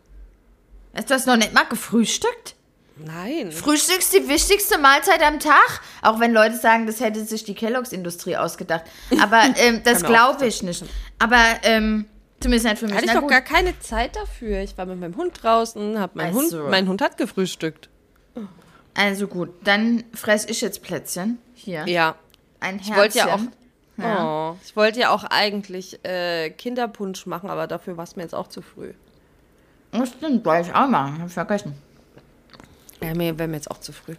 Hast du das noch nicht mal gefrühstückt? Nein. Frühstück ist die wichtigste Mahlzeit am Tag. Auch wenn Leute sagen, das hätte sich die Kelloggs-Industrie ausgedacht. Aber ähm, das glaube ich nicht. Aber ähm, zumindest nicht für mich. Hatte ich doch gar keine Zeit dafür. Ich war mit meinem Hund draußen, hab mein Ach Hund, mein Hund hat gefrühstückt. Also gut, dann fress ich jetzt Plätzchen. Hier. Ja. Ein Herzchen. Ich wollte ja auch. Ja. Oh, ich wollte ja auch eigentlich äh, Kinderpunsch machen, aber dafür war es mir jetzt auch zu früh. Das stimmt, wollte ich auch machen. Hab ich vergessen. Ja, mir wäre mir jetzt auch zu früh.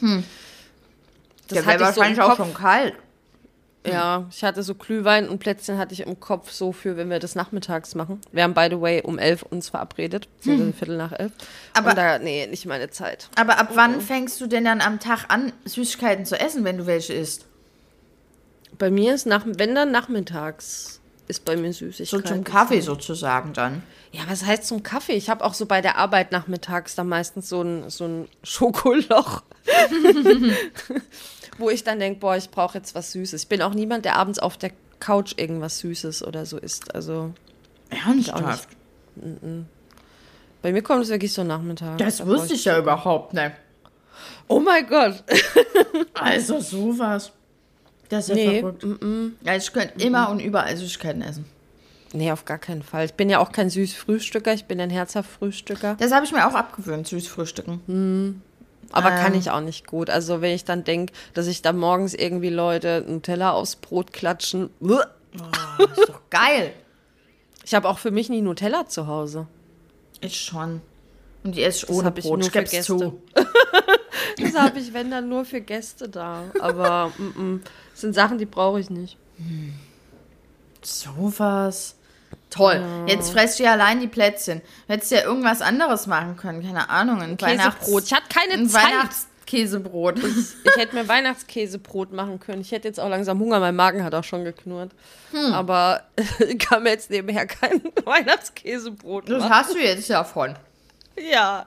Hm. Das Der wäre hatte ich so wahrscheinlich auch schon kalt. Ja, ich hatte so Glühwein und Plätzchen hatte ich im Kopf so für, wenn wir das nachmittags machen. Wir haben, by the way, um elf uns verabredet. Beziehungsweise Viertel nach elf. Aber- und da, nee, nicht meine Zeit. Aber ab wann fängst du denn dann am Tag an, Süßigkeiten zu essen, wenn du welche isst? Bei mir ist nach, wenn dann nachmittags ist bei mir So Süßigkeit. zum Kaffee sozusagen dann. Ja, was heißt zum Kaffee? Ich habe auch so bei der Arbeit nachmittags dann meistens so ein, so ein Schokoloch, wo ich dann denke, boah, ich brauche jetzt was Süßes. Ich bin auch niemand, der abends auf der Couch irgendwas Süßes oder so isst. Also Ernsthaft? bei mir kommt es wirklich so nachmittags. Das Da wusste ich ja überhaupt nicht. Oh mein Gott. Also sowas. Das ist ja Nee, verrückt. Ja, ich könnte immer und überall Süßigkeiten essen. Nee, auf gar keinen Fall. Ich bin ja auch kein Süßfrühstücker, ich bin ein herzhaft Frühstücker. Das habe ich mir auch abgewöhnt, Süßfrühstücken. Aber kann Ähm. ich auch nicht gut. Also wenn ich dann denke, dass ich da morgens irgendwie Leute Nutella aufs Brot klatschen. Das ist doch geil. Ich habe auch für mich nie Nutella zu Hause. Ich schon. Und die esse ich ohne hab ich Brot. nur Ich für geb's Gäste. zu. Das habe ich, wenn dann nur für Gäste da. Aber mm, mm, das sind Sachen, die brauche ich nicht. Sowas. Toll. Jetzt fresst du ja allein die Plätzchen. Du hättest ja irgendwas anderes machen können. Keine Ahnung. Ein Käsebrot. Ich hatte keine Ein Zeit. Weihnachtskäsebrot. Ich hätte mir Weihnachtskäsebrot machen können. Ich hätte jetzt auch langsam Hunger. Mein Magen hat auch schon geknurrt. Hm. Aber ich kann mir jetzt nebenher kein Weihnachtskäsebrot Das machen. hast du jetzt ja von. Ja.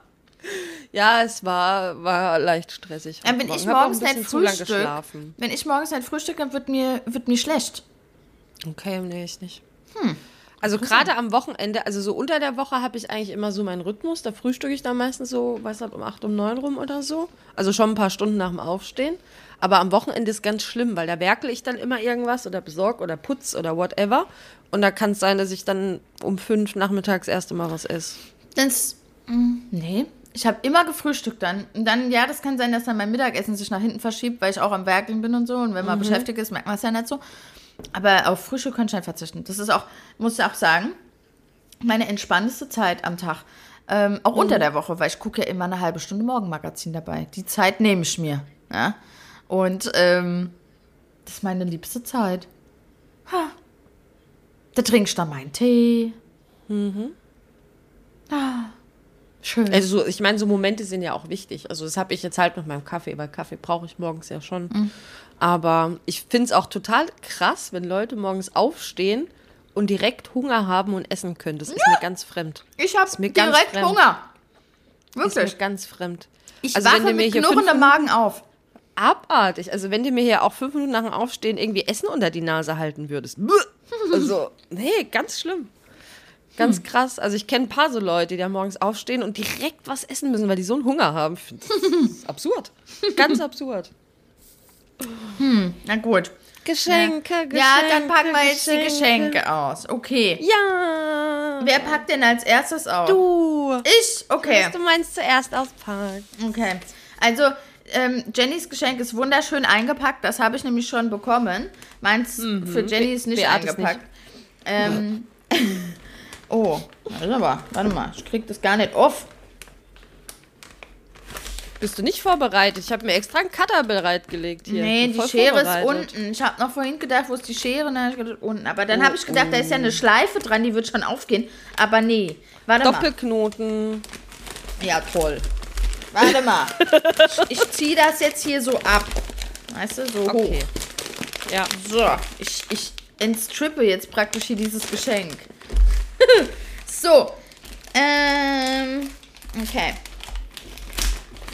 Ja, es war, war leicht stressig. Ja, wenn Morgen. ich morgens nicht frühstück, geschlafen. wenn ich morgens nicht frühstück, dann wird mir, wird mir schlecht. Okay, nee, ich nicht. Hm. Also gerade am Wochenende, also so unter der Woche habe ich eigentlich immer so meinen Rhythmus. Da frühstücke ich dann meistens so, weiß nicht, um 8, um 9 rum oder so. Also schon ein paar Stunden nach dem Aufstehen. Aber am Wochenende ist ganz schlimm, weil da werkel ich dann immer irgendwas oder besorg oder putz oder whatever. Und da kann es sein, dass ich dann um 5 nachmittags das erste Mal was esse. Das, mm, nee. Ich habe immer gefrühstückt dann. Und dann, ja, das kann sein, dass dann mein Mittagessen sich nach hinten verschiebt, weil ich auch am Werkeln bin und so. Und wenn Mhm. man beschäftigt ist, merkt man es ja nicht so. Aber auf Frühstück kann ich nicht verzichten. Das ist auch, muss ich auch sagen, meine entspannteste Zeit am Tag. Ähm, auch Mhm. unter der Woche, weil ich gucke ja immer eine halbe Stunde Morgenmagazin dabei. Die Zeit nehme ich mir. Ja? Und ähm, das ist meine liebste Zeit. Ha. Da trinke ich dann meinen Tee. Ah, schön. Also so, ich meine, so Momente sind ja auch wichtig. Also das habe ich jetzt halt mit meinem Kaffee, weil Kaffee brauche ich morgens ja schon. Mhm. Aber ich finde es auch total krass, wenn Leute morgens aufstehen und direkt Hunger haben und essen können. Das ist mir ganz fremd. Ich habe direkt. Hunger. Ist mir Wirklich. ganz fremd. Ich also wache mit knurrendem Magen auf. abartig. Also wenn du mir hier auch fünf Minuten nach dem Aufstehen irgendwie Essen unter die Nase halten würdest. Also, nee, ganz schlimm. Ganz krass. Also ich kenne ein paar so Leute, die da morgens aufstehen und direkt was essen müssen, weil die so einen Hunger haben. Absurd. Ganz absurd. Na gut. Geschenke, Geschenke. ja, dann packen wir jetzt die Geschenke aus. Okay. Ja. Wer packt denn als erstes aus? Du. Ich? Okay. Du meinst zuerst auspacken. Okay. Also, ähm, Jennys Geschenk ist wunderschön eingepackt. Das habe ich nämlich schon bekommen. Meins für Jenny ist nicht Beate ist eingepackt. Ähm, oh, warte mal. Warte mal. Ich krieg das gar nicht auf. bist du nicht vorbereitet. Ich habe mir extra einen Cutter bereitgelegt hier. Nee, die Schere ist unten. Ich habe noch vorhin gedacht, wo ist die Schere? Dann ich gedacht, unten. Aber dann habe ich gedacht, da ist ja eine Schleife dran, die wird schon aufgehen. Aber nee. Warte Doppelknoten. mal. Ja, toll. Warte mal. ich ich ziehe das jetzt hier so ab. Weißt du, so hoch. Okay. Ja. So, ich, ich entstrippe jetzt praktisch hier dieses Geschenk. so. Ähm. Okay.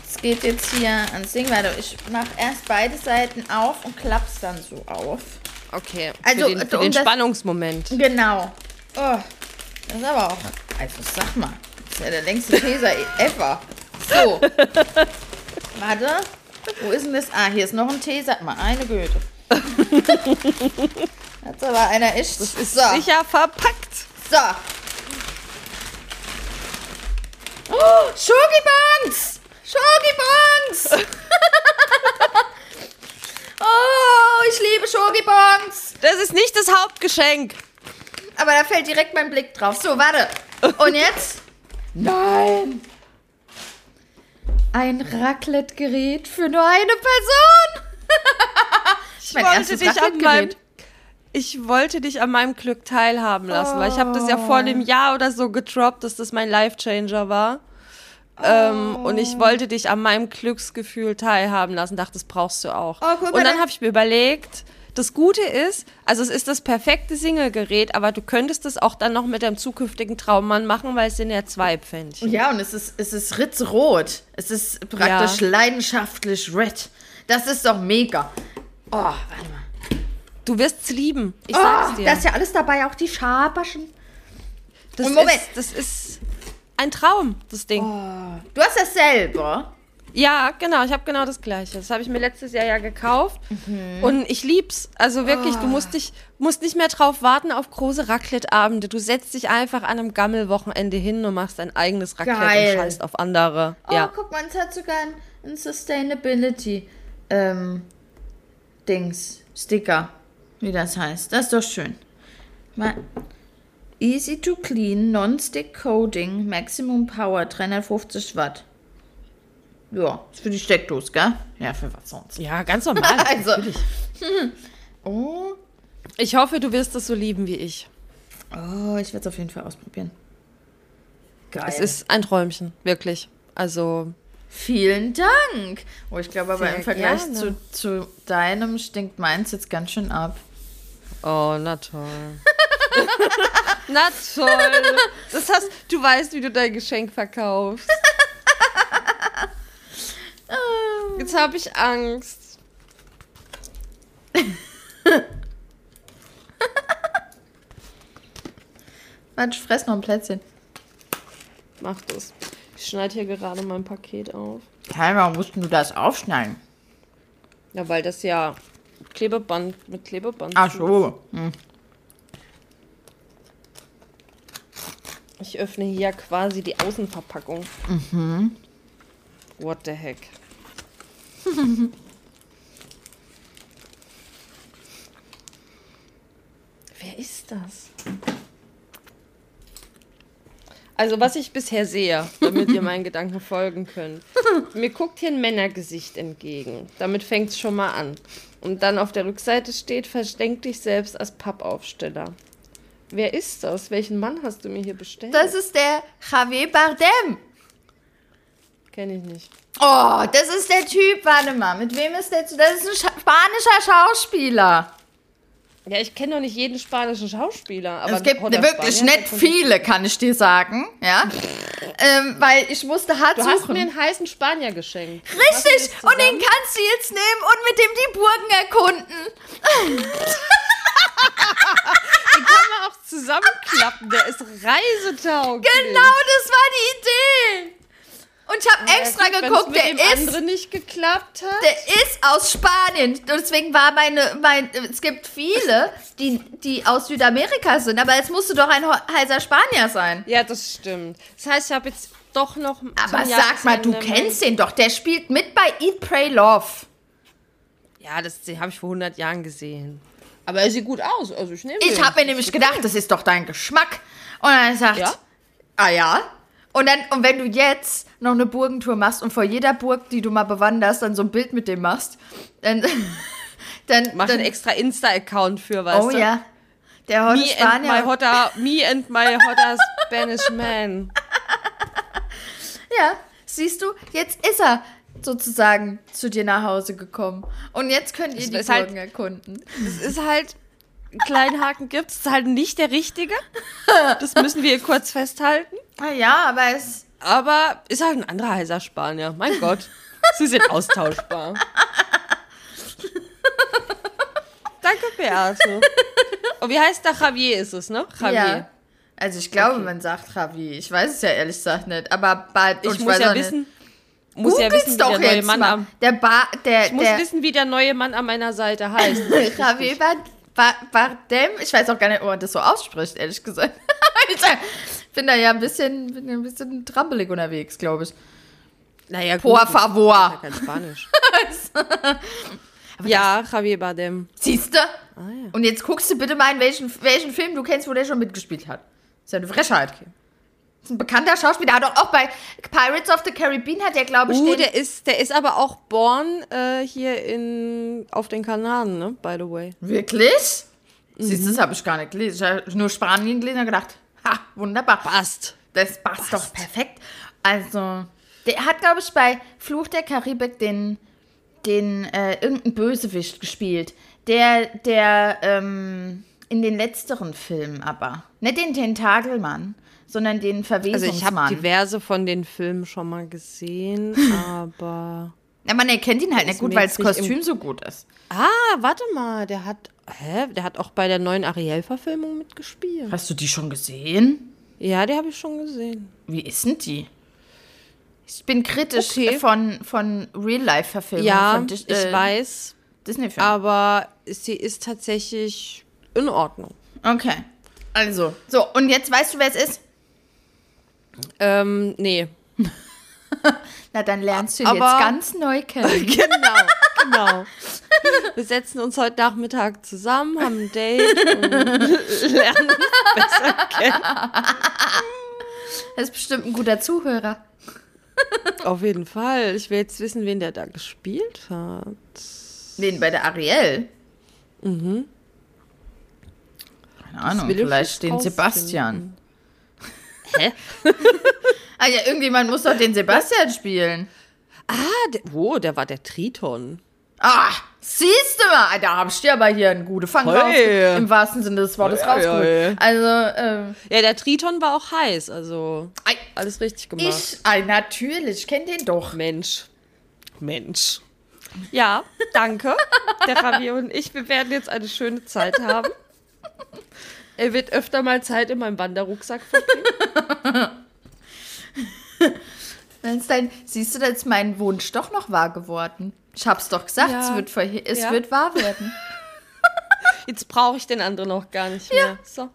Es geht jetzt hier ans Ding. Warte, ich mache erst beide Seiten auf und klapp's dann so auf. Okay. Also, für den, für um den das- Spannungsmoment. Genau. Oh, das ist aber auch. Also sag mal. Das ist ja der längste Teser ever. So. Warte. Wo ist denn das? Ah, hier ist noch ein Teser. Meine Güte. Das ist aber einer echt. Das ist so. Sicher verpackt. So. Oh, Schogibons! Schogibons! oh, ich liebe Schogibons! Das ist nicht das Hauptgeschenk. Aber da fällt direkt mein Blick drauf. So, warte. Und jetzt? Nein! Ein Raclette-Gerät für nur eine Person! Ich Mein wollte, dich an meinem, ich wollte dich an meinem Glück teilhaben lassen, weil ich habe das ja vor einem Jahr oder so gedroppt, dass das mein Life-Changer war. Ähm, und ich wollte dich an meinem Glücksgefühl teilhaben lassen. Dachte, das brauchst du auch. Oh, und dann da- habe ich mir überlegt, das Gute ist, also es ist das perfekte Single-Gerät, aber du könntest es auch dann noch mit deinem zukünftigen Traummann machen, weil es sind ja zwei Pfännchen. Ja, und es ist, es ist ritzrot. Es ist praktisch Ja. leidenschaftlich red. Das ist doch mega. Oh, warte mal. Du wirst es lieben. Ich Oh, sag's dir. da ist ja alles dabei, auch die Schaberschen. das, und Moment. Ist, das ist ein Traum, das Ding. Du hast das selber. Ja, genau, ich habe genau das gleiche. Das habe ich mir letztes Jahr ja gekauft Mhm. und ich lieb's. Also wirklich, du musst dich musst nicht mehr drauf warten auf große Raclette-Abende. Du setzt dich einfach an einem Gammelwochenende hin und machst dein eigenes Raclette Geil. und scheißt auf andere. Oh, ja. guck mal, es hat sogar ein, ein Sustainability ähm, Dings, Sticker, wie das heißt. Das ist doch schön. Mal. Easy to clean, non-stick coating, Maximum Power, 350 Watt. Ja, ist für die Steckdose, gell? Ja, für was sonst. Ja, ganz normal. Also. natürlich. Oh, Ich hoffe, du wirst es so lieben wie ich. oh ich werde es auf jeden Fall ausprobieren. Geil. Es ist ein Träumchen, wirklich. Also, Vielen Dank. Oh, ich glaube aber Sehr im Vergleich zu, zu deinem stinkt meins jetzt ganz schön ab. Oh, na toll. na toll. Das heißt, du weißt, wie du dein Geschenk verkaufst. Jetzt habe ich Angst. Ich fress noch ein Plätzchen. Mach das. Ich schneide hier gerade mein Paket auf. Hey, warum musst du das aufschneiden? Ja, weil das ja Klebeband mit Klebeband. Ach zu- so. Hm. Ich öffne hier quasi die Außenverpackung. Mhm. What the heck? Wer ist das? Also, was ich bisher sehe, damit ihr meinen Gedanken folgen könnt. Mir guckt hier ein Männergesicht entgegen. Damit fängt es schon mal an. Und dann auf der Rückseite steht, versteck dich selbst als Pappaufsteller. Wer ist das? Welchen Mann hast du mir hier bestellt? Das ist der Javier Bardem. Kenne ich nicht. Oh, das ist der Typ. Warte mal, mit wem ist der? zu- Das ist ein Scha spanischer Schauspieler. Ja, ich kenne doch nicht jeden spanischen Schauspieler. Aber es gibt wirklich nicht viele, kann ich dir sagen. Ja. ähm, weil ich musste hart Du hast suchen. mir einen heißen Spanier geschenkt. Richtig, und den kannst du jetzt nehmen und mit dem die Burgen erkunden. Den kann man auch zusammenklappen. Der ist reisetauglich. Genau, das war die Idee. Und ich habe extra Wenn's geguckt, der ist, anderen nicht geklappt hat. der ist aus Spanien. Und deswegen war meine, mein, es gibt viele, die, die aus Südamerika sind, aber es musste doch ein heißer Spanier sein. Ja, das stimmt. Das heißt, ich habe jetzt doch noch. Aber sag mal, du kennst den doch, der spielt mit bei Eat, Pray, Love. Ja, das habe ich vor 100 Jahren gesehen. Aber er sieht gut aus. Also ich nehme Ich habe mir nämlich gedacht, das ist doch dein Geschmack. Und dann er gesagt, Ja? ah ja, Und dann, und wenn du jetzt noch eine Burgentour machst und vor jeder Burg, die du mal bewanderst, dann so ein Bild mit dem machst, dann, dann, Mach dann einen extra Insta-Account für, weißt oh du? ja, der Hotte Me and, my Spanier. hotter, me and my hotter Spanish man. Ja, siehst du, jetzt ist er sozusagen zu dir nach Hause gekommen. Und jetzt könnt ihr Das die halt- Burgen erkunden. Das ist halt, einen kleinen Haken gibt es, ist halt nicht der richtige. Das müssen wir kurz festhalten. Ja, aber es. Aber ist halt ein anderer heißer Spanier. Mein Gott. Sie sind austauschbar. Danke, Beate. Und wie heißt der Javier ist es, ne? Javier. Ja. Also ich glaube, Okay. man sagt Javi. Ich weiß es ja ehrlich gesagt nicht. Aber bald. Ich und muss ja wissen, muss ja wissen, doch der neue Mann mal. am, Der ba der, ich muss der wissen, wie der neue Mann an meiner Seite heißt. Javier Bard- Ba- Bardem, ich weiß auch gar nicht, ob man das so ausspricht, ehrlich gesagt. bin da ja ein bisschen, bin ein bisschen trampelig unterwegs, glaube ich. Naja, Por gut, favor. ja kein Spanisch. ja, Javier Bardem. Siehst du? Ah, ja. Und jetzt guckst du bitte mal, in welchen, welchen Film du kennst, wo der schon mitgespielt hat. Das ist ja eine Frechheit. Das ist ein bekannter Schauspieler. Hat doch auch bei Pirates of the Caribbean hat der, glaube ich, Uh, der ist, der ist aber auch born äh, hier in, auf den Kanaren, ne? By the way. Wirklich? Siehst du, Mhm. das habe ich gar nicht gelesen. Ich habe nur Spanien gelesen und gedacht, ha, wunderbar. Passt. Das passt, doch perfekt. Also, der hat, glaube ich, bei Fluch der Karibik den, den äh, irgendeinen Bösewicht gespielt. Der, der, ähm, in den letzteren Filmen aber. Nicht den Tentakelmann, sondern den Also ich habe Verwesungsmann. diverse von den Filmen schon mal gesehen, aber... ja, man erkennt ihn halt nicht gut, weil das Kostüm so gut ist. Ah, warte mal, der hat... Hä? Der hat auch bei der neuen Ariel-Verfilmung mitgespielt. Hast du die schon gesehen? Ja, die habe ich schon gesehen. Wie ist denn die? Ich bin kritisch Okay. von, von Real-Life-Verfilmungen. Ja, von Dis ich äh, weiß, Disney-Filmen. aber sie ist tatsächlich in Ordnung. Okay. Also, so, und jetzt weißt du, wer es ist? Ähm, nee. Na, dann lernst du ihn Aber- jetzt ganz neu kennen. Genau, genau. Wir setzen uns heute Nachmittag zusammen, haben ein Date und lernen uns besser kennen. Das ist bestimmt ein guter Zuhörer. Auf jeden Fall. Ich will jetzt wissen, wen der da gespielt hat. Wen, bei der Ariel? Mhm. Keine Ahnung, vielleicht den. Sebastian. Hä? Ah ja, irgendjemand muss doch den Sebastian spielen. Ah, der, wo? Der war der Triton. Ah, siehst du mal, da hab ich dir aber hier einen guten Fang Hey. raus, im wahrsten Sinne des Wortes Hey, rausgeholt. hey. Also, ähm, Ja, der Triton war auch heiß, also ei, alles richtig gemacht. ich, ah, natürlich, ich kenne den doch. Mensch. Mensch. Ja, danke. Der Javier und ich, wir werden jetzt eine schöne Zeit haben. Er wird öfter mal Zeit in meinem Wanderrucksack verbringen. Dein, siehst du, da ist mein Wunsch doch noch wahr geworden. Ich hab's doch gesagt, Ja. es, wird, vorhe- es Ja. wird wahr werden. Jetzt brauche ich den anderen noch gar nicht mehr. So.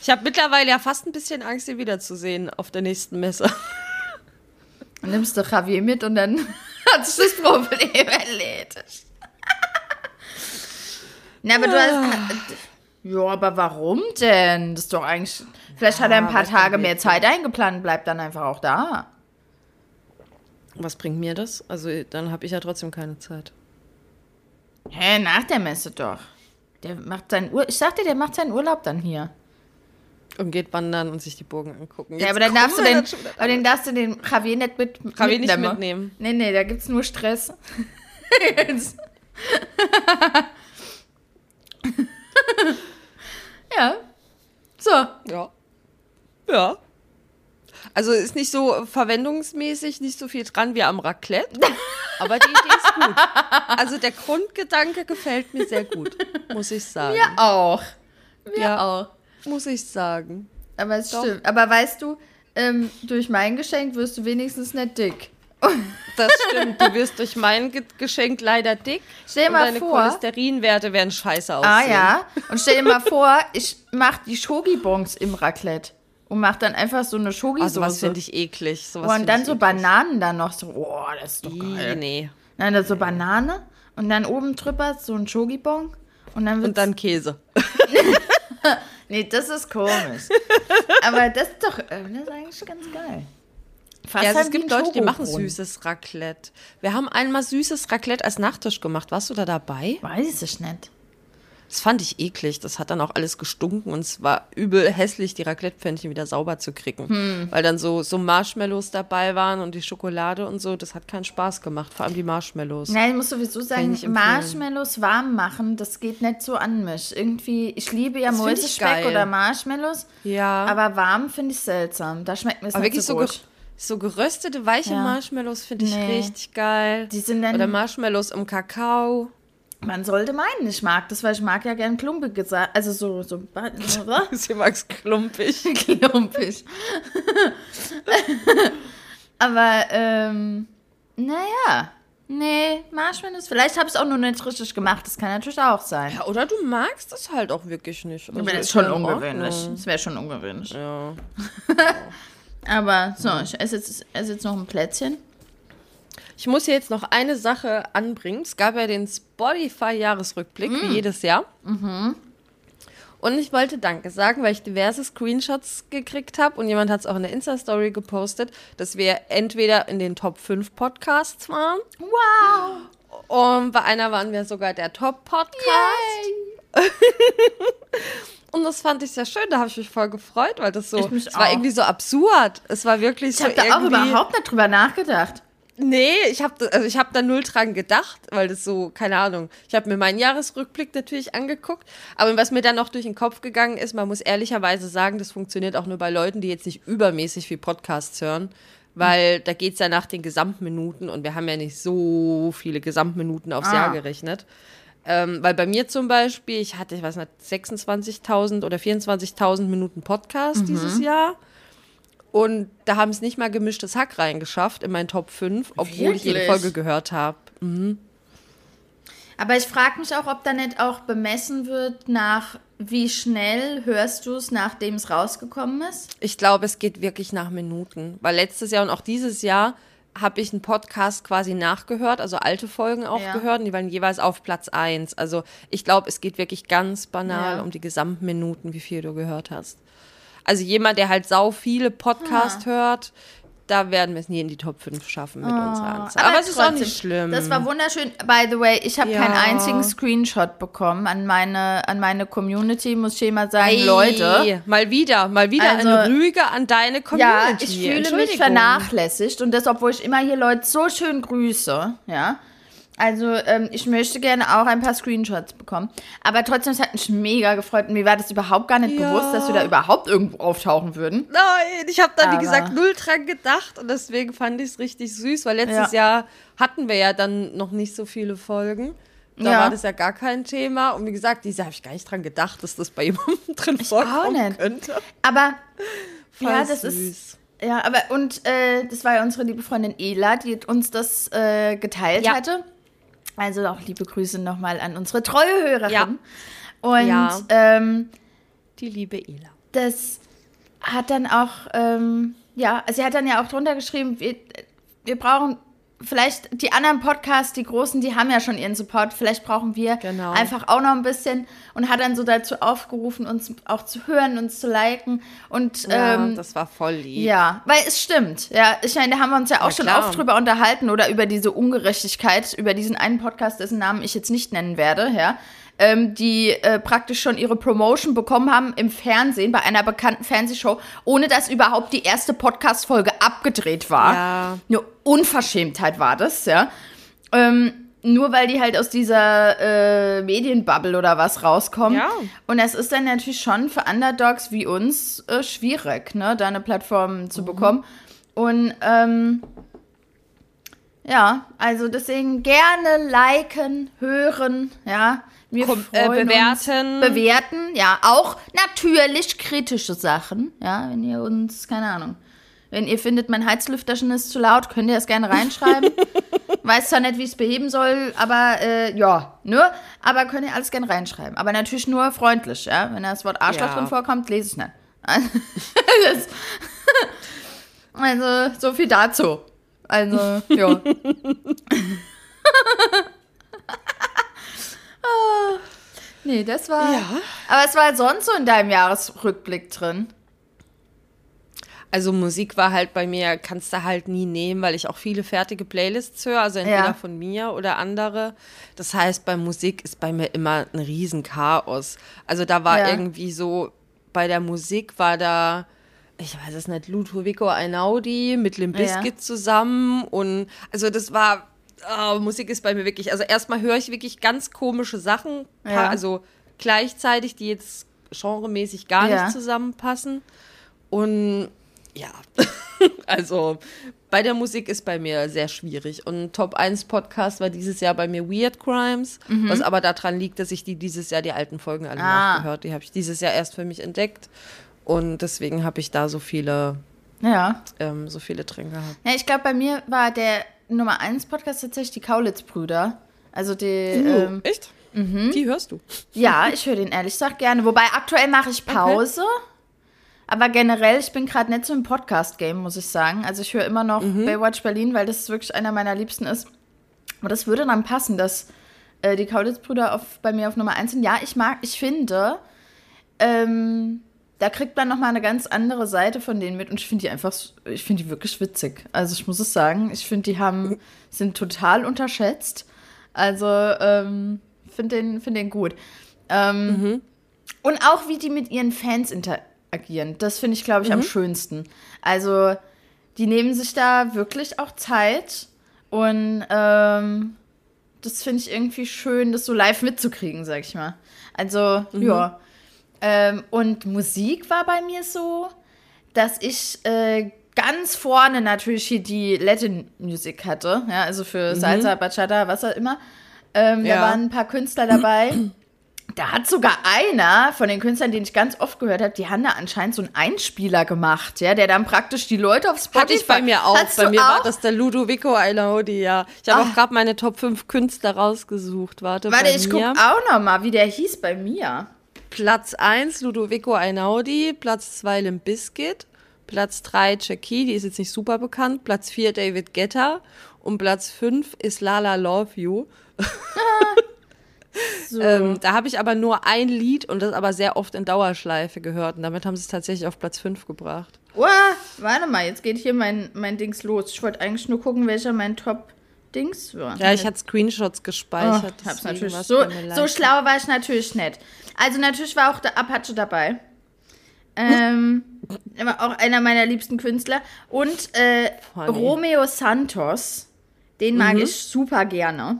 Ich habe mittlerweile ja fast ein bisschen Angst, ihn wiederzusehen auf der nächsten Messe. Dann nimmst du Javier mit und dann hat sich das Problem erledigt. Na, aber du hast. Ja, aber warum denn? Das ist doch eigentlich. Vielleicht hat er ein Ja, paar Tage mehr? Zeit eingeplant, bleibt dann einfach auch da. Was bringt mir das? Also, dann habe ich ja trotzdem keine Zeit. Hä, nach der Messe doch. Der macht seinen Ur ich sagte, der macht seinen Urlaub dann hier. Und geht wandern und sich die Burgen angucken. Ja, Jetzt aber dann darfst du den, aber den darfst du den Javier nicht mit Javier nicht mitnehmen. Nee, nee, da gibt's nur Stress. Ja. So. Ja. Ja. Also ist nicht so verwendungsmäßig nicht so viel dran wie am Raclette, aber die Idee ist gut. Also der Grundgedanke gefällt mir sehr gut, muss ich sagen. Wir auch. Wir Ja. auch. Muss ich sagen. Aber es Doch. stimmt. Aber weißt du, ähm, durch mein Geschenk wirst du wenigstens nicht dick. Das stimmt. Du wirst durch mein Ge Geschenk leider dick. Stell dir mal deine vor- Cholesterinwerte werden scheiße aussehen. Ah ja. Und stell dir mal vor, ich mach die Schogi-Bons im Raclette. Und mach dann einfach so eine Also Schogi-Soße. was finde ich eklig. Sowas und find dann so eklig. Bananen dann noch so. Oh, das ist doch geil. Nee. Nein, dann so Banane und dann oben drüber so ein Schogi-Bon. Und dann Und dann Käse. Nee, das ist komisch. Aber das ist doch, äh, das ist eigentlich ganz geil. Fast ja, also es gibt Leute, die machen süßes Raclette. Wir haben einmal süßes Raclette als Nachtisch gemacht. Warst du da dabei? Weiß ich nicht. Das fand ich eklig. Das hat dann auch alles gestunken und es war übel hässlich, die Raclette-Pfännchen wieder sauber zu kriegen. Hm. Weil dann so, so Marshmallows dabei waren und die Schokolade und so. Das hat keinen Spaß gemacht. Vor allem die Marshmallows. Nein, ich muss sowieso sagen, Marshmallows warm machen, das geht nicht so an mich. Irgendwie, ich liebe ja Mäusespeck oder Marshmallows. Ja. Aber warm finde ich seltsam. Da schmeckt mir es nicht so gut. So so geröstete, weiche ja. Marshmallows finde ich nee. richtig geil. Die sind dann Oder Marshmallows im Kakao. Man sollte meinen, ich mag das, weil ich mag ja gern klumpig gesagt. Also so, so? Sie mag's klumpig. klumpig. Aber, ähm, naja. Nee, Marshmallows. Vielleicht habe ich es auch nur nicht richtig gemacht. Das kann natürlich auch sein. Ja, oder du magst es halt auch wirklich nicht. Also das ist schon ungewöhnlich. Das wäre schon ungewöhnlich. Ja. Aber so, ich esse jetzt, esse jetzt noch ein Plätzchen. Ich muss hier jetzt noch eine Sache anbringen. Es gab ja den Spotify-Jahresrückblick, mm. wie jedes Jahr. Mhm. Und ich wollte Danke sagen, weil ich diverse Screenshots gekriegt habe und jemand hat es auch in der Insta-Story gepostet, dass wir entweder in den Top 5 Podcasts waren. Wow! Und bei einer waren wir sogar der Top-Podcast. Und das fand ich sehr schön, da habe ich mich voll gefreut, weil das so, es war irgendwie so absurd. Es war wirklich ich so. Ich habe da auch überhaupt nicht drüber nachgedacht. Nee, ich habe also ich hab da null dran gedacht, weil das so, keine Ahnung. Ich habe mir meinen Jahresrückblick natürlich angeguckt, aber was mir dann noch durch den Kopf gegangen ist, man muss ehrlicherweise sagen, das funktioniert auch nur bei Leuten, die jetzt nicht übermäßig viel Podcasts hören, weil mhm. da geht es ja nach den Gesamtminuten und wir haben ja nicht so viele Gesamtminuten aufs ah. Jahr gerechnet. Ähm, weil bei mir zum Beispiel, ich hatte, ich weiß nicht, 26.000 oder 24.000 Minuten Podcast mhm. dieses Jahr. Und da haben es nicht mal gemischtes Hack reingeschafft in meinen Top 5, obwohl Wirklich? ich jede Folge gehört habe. Mhm. Aber ich frage mich auch, ob da nicht auch bemessen wird nach, wie schnell hörst du es, nachdem es rausgekommen ist? Ich glaube, es geht wirklich nach Minuten. Weil letztes Jahr und auch dieses Jahr habe ich einen Podcast quasi nachgehört, also alte Folgen auch ja. gehört und die waren jeweils auf Platz 1. Also ich glaube, es geht wirklich ganz banal ja. um die Gesamtminuten, wie viel du gehört hast. Also jemand, der halt sau viele Podcasts ah. hört, da werden wir es nie in die Top 5 schaffen mit oh, unserer Anzahl. Aber, aber es ist auch nicht schlimm. Das war wunderschön. By the way, ich habe ja. keinen einzigen Screenshot bekommen an meine, an meine Community, muss ich mal sagen. Ei, Leute. Mal wieder, mal wieder also, eine Rüge an deine Community. Ja, ich fühle mich vernachlässigt und das, obwohl ich immer hier Leute so schön grüße, ja. Also ähm, ich möchte gerne auch ein paar Screenshots bekommen. Aber trotzdem, es hat mich mega gefreut. Und mir war das überhaupt gar nicht ja. bewusst, dass wir da überhaupt irgendwo auftauchen würden. Nein, ich habe da, Aber wie gesagt, null dran gedacht. Und deswegen fand ich es richtig süß, weil letztes ja. Jahr hatten wir ja dann noch nicht so viele Folgen. Da ja. war das ja gar kein Thema. Und wie gesagt, diese habe ich gar nicht dran gedacht, dass das bei jemandem drin ich vorkommen könnte. Aber Voll ja, das süß. ist. Ja, aber und äh, das war ja unsere liebe Freundin Ela, die uns das äh, geteilt ja. hatte. Also auch liebe Grüße nochmal an unsere treue Hörerin. Ja. Und ja. Ähm, die liebe Ela. Das hat dann auch, ähm, ja, sie hat dann ja auch drunter geschrieben, wir, wir brauchen vielleicht die anderen Podcasts, die großen, die haben ja schon ihren Support. Vielleicht brauchen wir genau. einfach auch noch ein bisschen und hat dann so dazu aufgerufen, uns auch zu hören, uns zu liken. Und ja, ähm, das war voll lieb. Ja, weil es stimmt. Ja, ich meine, da haben wir uns ja auch ja, schon klar. oft drüber unterhalten oder über diese Ungerechtigkeit, über diesen einen Podcast, dessen Namen ich jetzt nicht nennen werde, ja ähm, die äh, praktisch schon ihre Promotion bekommen haben im Fernsehen bei einer bekannten Fernsehshow, ohne dass überhaupt die erste Podcast-Folge abgedreht war. Ja. Eine Unverschämtheit war das, ja. Ähm, nur weil die halt aus dieser äh, Medienbubble oder was rauskommen. Ja. Und es ist dann natürlich schon für Underdogs wie uns äh, schwierig, ne, da eine Plattform zu mhm. bekommen. Und ähm, ja, also deswegen gerne liken, hören, ja. Wir Kom äh, bewerten. bewerten, ja. Auch natürlich kritische Sachen, ja. Wenn ihr uns, keine Ahnung, wenn ihr findet, mein Heizlüfterchen ist zu laut, könnt ihr das gerne reinschreiben. Weiß zwar nicht, wie ich es beheben soll, aber äh, ja, ne? Aber könnt ihr alles gerne reinschreiben. Aber natürlich nur freundlich, ja. Wenn das Wort Arschloch ja. drin vorkommt, lese ich nicht. also, so viel dazu. Also, ja. Nee, das war. Ja. Aber es war sonst so in deinem Jahresrückblick drin. Also Musik war halt bei mir, kannst du halt nie nehmen, weil ich auch viele fertige Playlists höre, also entweder Ja. von mir oder andere. Das heißt, bei Musik ist bei mir immer ein Riesenchaos. Also da war Ja. irgendwie so, bei der Musik war da, ich weiß es nicht, Ludovico Einaudi mit Limp Ja. Bizkit zusammen und also das war, oh, Musik ist bei mir wirklich, also erstmal höre ich wirklich ganz komische Sachen, Ja. also gleichzeitig, die jetzt genremäßig gar Ja. nicht zusammenpassen. Und ja, also bei der Musik ist bei mir sehr schwierig. Und Top 1 Podcast war dieses Jahr bei mir Weird Crimes, was aber daran liegt, dass ich die dieses Jahr die alten Folgen alle Mhm. Ah. nachgehört. Die habe ich dieses Jahr erst für mich entdeckt. Und deswegen habe ich da so viele, Ja. ähm, so viele drin gehabt. Ja, ich glaube, bei mir war der Nummer 1 Podcast tatsächlich die Kaulitz-Brüder. Also die. Uh, Ähm, echt? Die hörst du. ja, ich höre den ehrlich gesagt gerne. Wobei aktuell mache ich Pause. Aber generell, ich bin gerade nicht so im Podcast-Game, muss ich sagen. Also ich höre immer noch Baywatch Berlin, weil das wirklich einer meiner Liebsten ist. Aber das würde dann passen, dass äh, die Kaulitz-Brüder bei mir auf Nummer 1 sind. Ja, ich mag, ich finde, ähm, da kriegt man nochmal eine ganz andere Seite von denen mit und ich finde die einfach, ich finde die wirklich witzig. Also ich muss es sagen, ich finde die haben, sind total unterschätzt. Also, ähm, finde den, find den gut. Ähm, Und auch wie die mit ihren Fans interagieren, das finde ich, glaube ich, am schönsten. Also, die nehmen sich da wirklich auch Zeit und ähm, das finde ich irgendwie schön, das so live mitzukriegen, sag ich mal. Also, ja. Ähm, und Musik war bei mir so, dass ich äh, ganz vorne natürlich hier die Latin Music hatte, ja, also für Salsa, Bachata, was auch immer. Ähm, Ja. Da waren ein paar Künstler dabei. Da hat sogar einer von den Künstlern, den ich ganz oft gehört habe, die haben da anscheinend so einen Einspieler gemacht, ja, der dann praktisch die Leute auf Spotify... Hatte ich bei mir auch. Bei mir war auch? das der Ludovico Einaudi, ja. Ich habe Ah. auch gerade meine Top 5 Künstler rausgesucht. Warte, Warte, ich guck mir. auch noch mal, wie der hieß bei mir. Platz 1 Ludovico Einaudi, Platz 2 Limp Bizkit, Platz 3 Jackie, die ist jetzt nicht super bekannt, Platz 4 David Guetta und Platz 5 ist Lala Love You. So. Ähm, da habe ich aber nur ein Lied und das aber sehr oft in Dauerschleife gehört und damit haben sie es tatsächlich auf Platz 5 gebracht. Oh, warte mal, jetzt geht hier mein, mein Dings los. Ich wollte eigentlich nur gucken, welcher mein Top-Dings war. Ja, ich hatte Screenshots Oh, gespeichert. hab's deswegen natürlich. So, so schlau war ich natürlich nicht. Also natürlich war auch der Apache dabei. Ähm, war auch einer meiner liebsten Künstler. Und äh. Romeo Santos, den mag ich super gerne.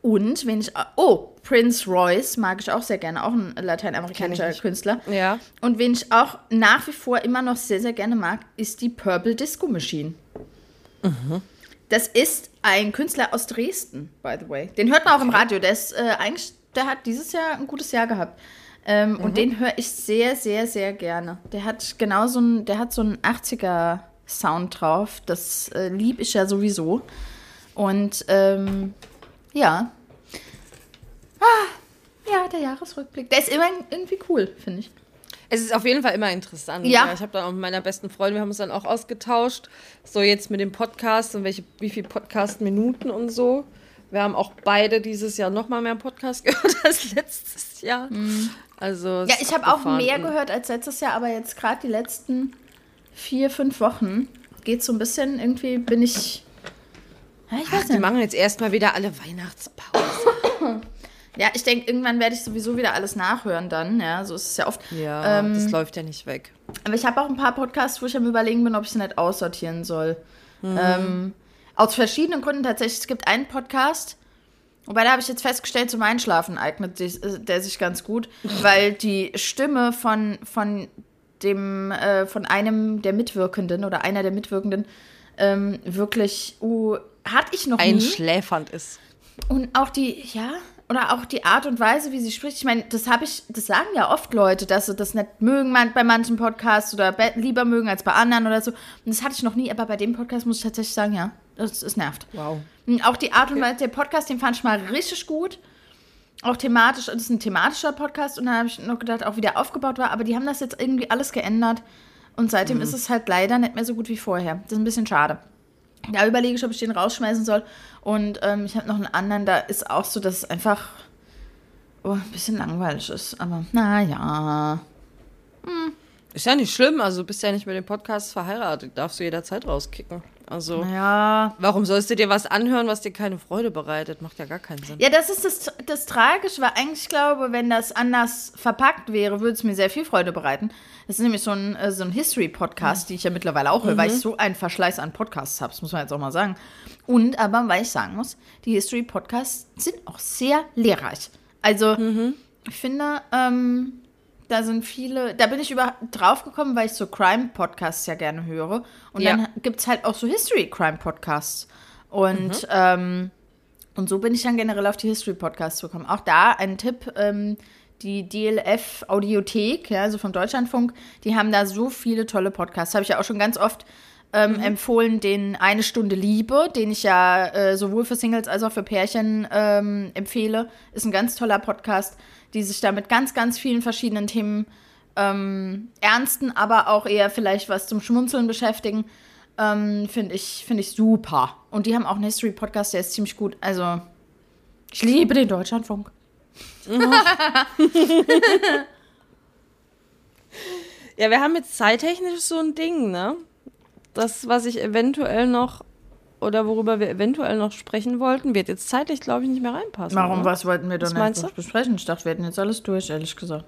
Und wenn ich. Oh, Prince Royce mag ich auch sehr gerne, auch ein lateinamerikanischer. Künstler. Ja. Und wen ich auch nach wie vor immer noch sehr, sehr gerne mag, ist die Purple Disco Machine. Das ist ein Künstler aus Dresden, by the way. Den hört man auch im Radio. Der ist äh, eigentlich, der hat dieses Jahr ein gutes Jahr gehabt. Ähm, Und den höre ich sehr, sehr, sehr gerne. Der hat genau so ein, der hat so einen 80er Sound drauf. Das äh, lieb ich ja sowieso. Und ähm, ja. Ah, ja, der Jahresrückblick. Der ist immer irgendwie cool, finde ich. Es ist auf jeden Fall immer interessant. Ja. Ich habe dann auch mit meiner besten Freundin, wir haben uns dann auch ausgetauscht. So jetzt mit dem Podcast und welche, wie viele Podcast-Minuten und so. Wir haben auch beide dieses Jahr noch mal mehr Podcast gehört als letztes Jahr. Also Mhm. Ja, es ist ich habe auch mehr gehört als letztes Jahr, aber jetzt gerade die letzten vier, fünf Wochen geht so ein bisschen, irgendwie bin ich. Ja, ich weiß Die nicht. machen jetzt erstmal wieder alle Weihnachtspause. Ja, ich denke, irgendwann werde ich sowieso wieder alles nachhören dann. Ja, so ist es ja oft. Ja, Ähm, das läuft ja nicht weg. Aber ich habe auch ein paar Podcasts, wo ich am Überlegen bin, ob ich sie nicht aussortieren soll. Mhm. Ähm, aus verschiedenen Gründen tatsächlich. Es gibt einen Podcast, wobei da habe ich jetzt festgestellt, zum Einschlafen eignet sich, äh, der sich ganz gut, weil die Stimme von, von dem, äh, von einem der Mitwirkenden oder einer der Mitwirkenden ähm, wirklich, uh, hatte ich noch nie. Einschläfernd ist. Und auch die, ja, oder auch die Art und Weise, wie sie spricht. Ich meine, das habe ich, das sagen ja oft Leute, dass sie das nicht mögen bei manchen Podcasts oder be- lieber mögen als bei anderen oder so. Und das hatte ich noch nie, aber bei dem Podcast muss ich tatsächlich sagen, ja, das, es nervt. Wow. Und auch die Art und Weise, der Podcast, den fand ich mal richtig gut. Auch thematisch, das ist ein thematischer Podcast und da habe ich noch gedacht, auch wie der aufgebaut war, aber die haben das jetzt irgendwie alles geändert und seitdem ist es halt leider nicht mehr so gut wie vorher. Das ist ein bisschen schade. Da überlege ich, ob ich den rausschmeißen soll. Und ähm, ich habe noch einen anderen, da ist auch so, dass es einfach oh, ein bisschen langweilig ist. Aber naja. Ist ja nicht schlimm, also bist ja nicht mit dem Podcast verheiratet, darfst du jederzeit rauskicken. Also, Ja. warum sollst du dir was anhören, was dir keine Freude bereitet? Macht ja gar keinen Sinn. Ja, das ist das, das Tragische, weil eigentlich glaube, wenn das anders verpackt wäre, würde es mir sehr viel Freude bereiten. Das ist nämlich so ein, äh, so ein History-Podcast, die ich ja mittlerweile auch höre, weil ich so einen Verschleiß an Podcasts habe, das muss man jetzt auch mal sagen. Und aber, weil ich sagen muss, die History-Podcasts sind auch sehr lehrreich. Also, ich finde, ähm, da sind viele, da bin ich über drauf gekommen, weil ich so Crime-Podcasts ja gerne höre. Und Ja. dann gibt es halt auch so History-Crime-Podcasts. Und, ähm, und so bin ich dann generell auf die History-Podcasts gekommen. Auch da ein Tipp, ähm, die DLF Audiothek, ja, also vom Deutschlandfunk, die haben da so viele tolle Podcasts. Habe ich ja auch schon ganz oft ähm, empfohlen, den Eine Stunde Liebe, den ich ja äh, sowohl für Singles als auch für Pärchen ähm, empfehle. Ist ein ganz toller Podcast, die sich da mit ganz, ganz vielen verschiedenen Themen ähm, ernsten, aber auch eher vielleicht was zum Schmunzeln beschäftigen. Ähm, Finde ich, find ich super. Und die haben auch einen History-Podcast, der ist ziemlich gut. Also, ich liebe den Deutschlandfunk. Ja, wir haben jetzt zeittechnisch so ein Ding, ne? Das, was ich eventuell noch oder worüber wir eventuell noch sprechen wollten, wird jetzt zeitlich, glaube ich, nicht mehr reinpassen. Warum, oder? was wollten wir denn nicht besprechen? Ich dachte, wir hätten jetzt alles durch, ehrlich gesagt.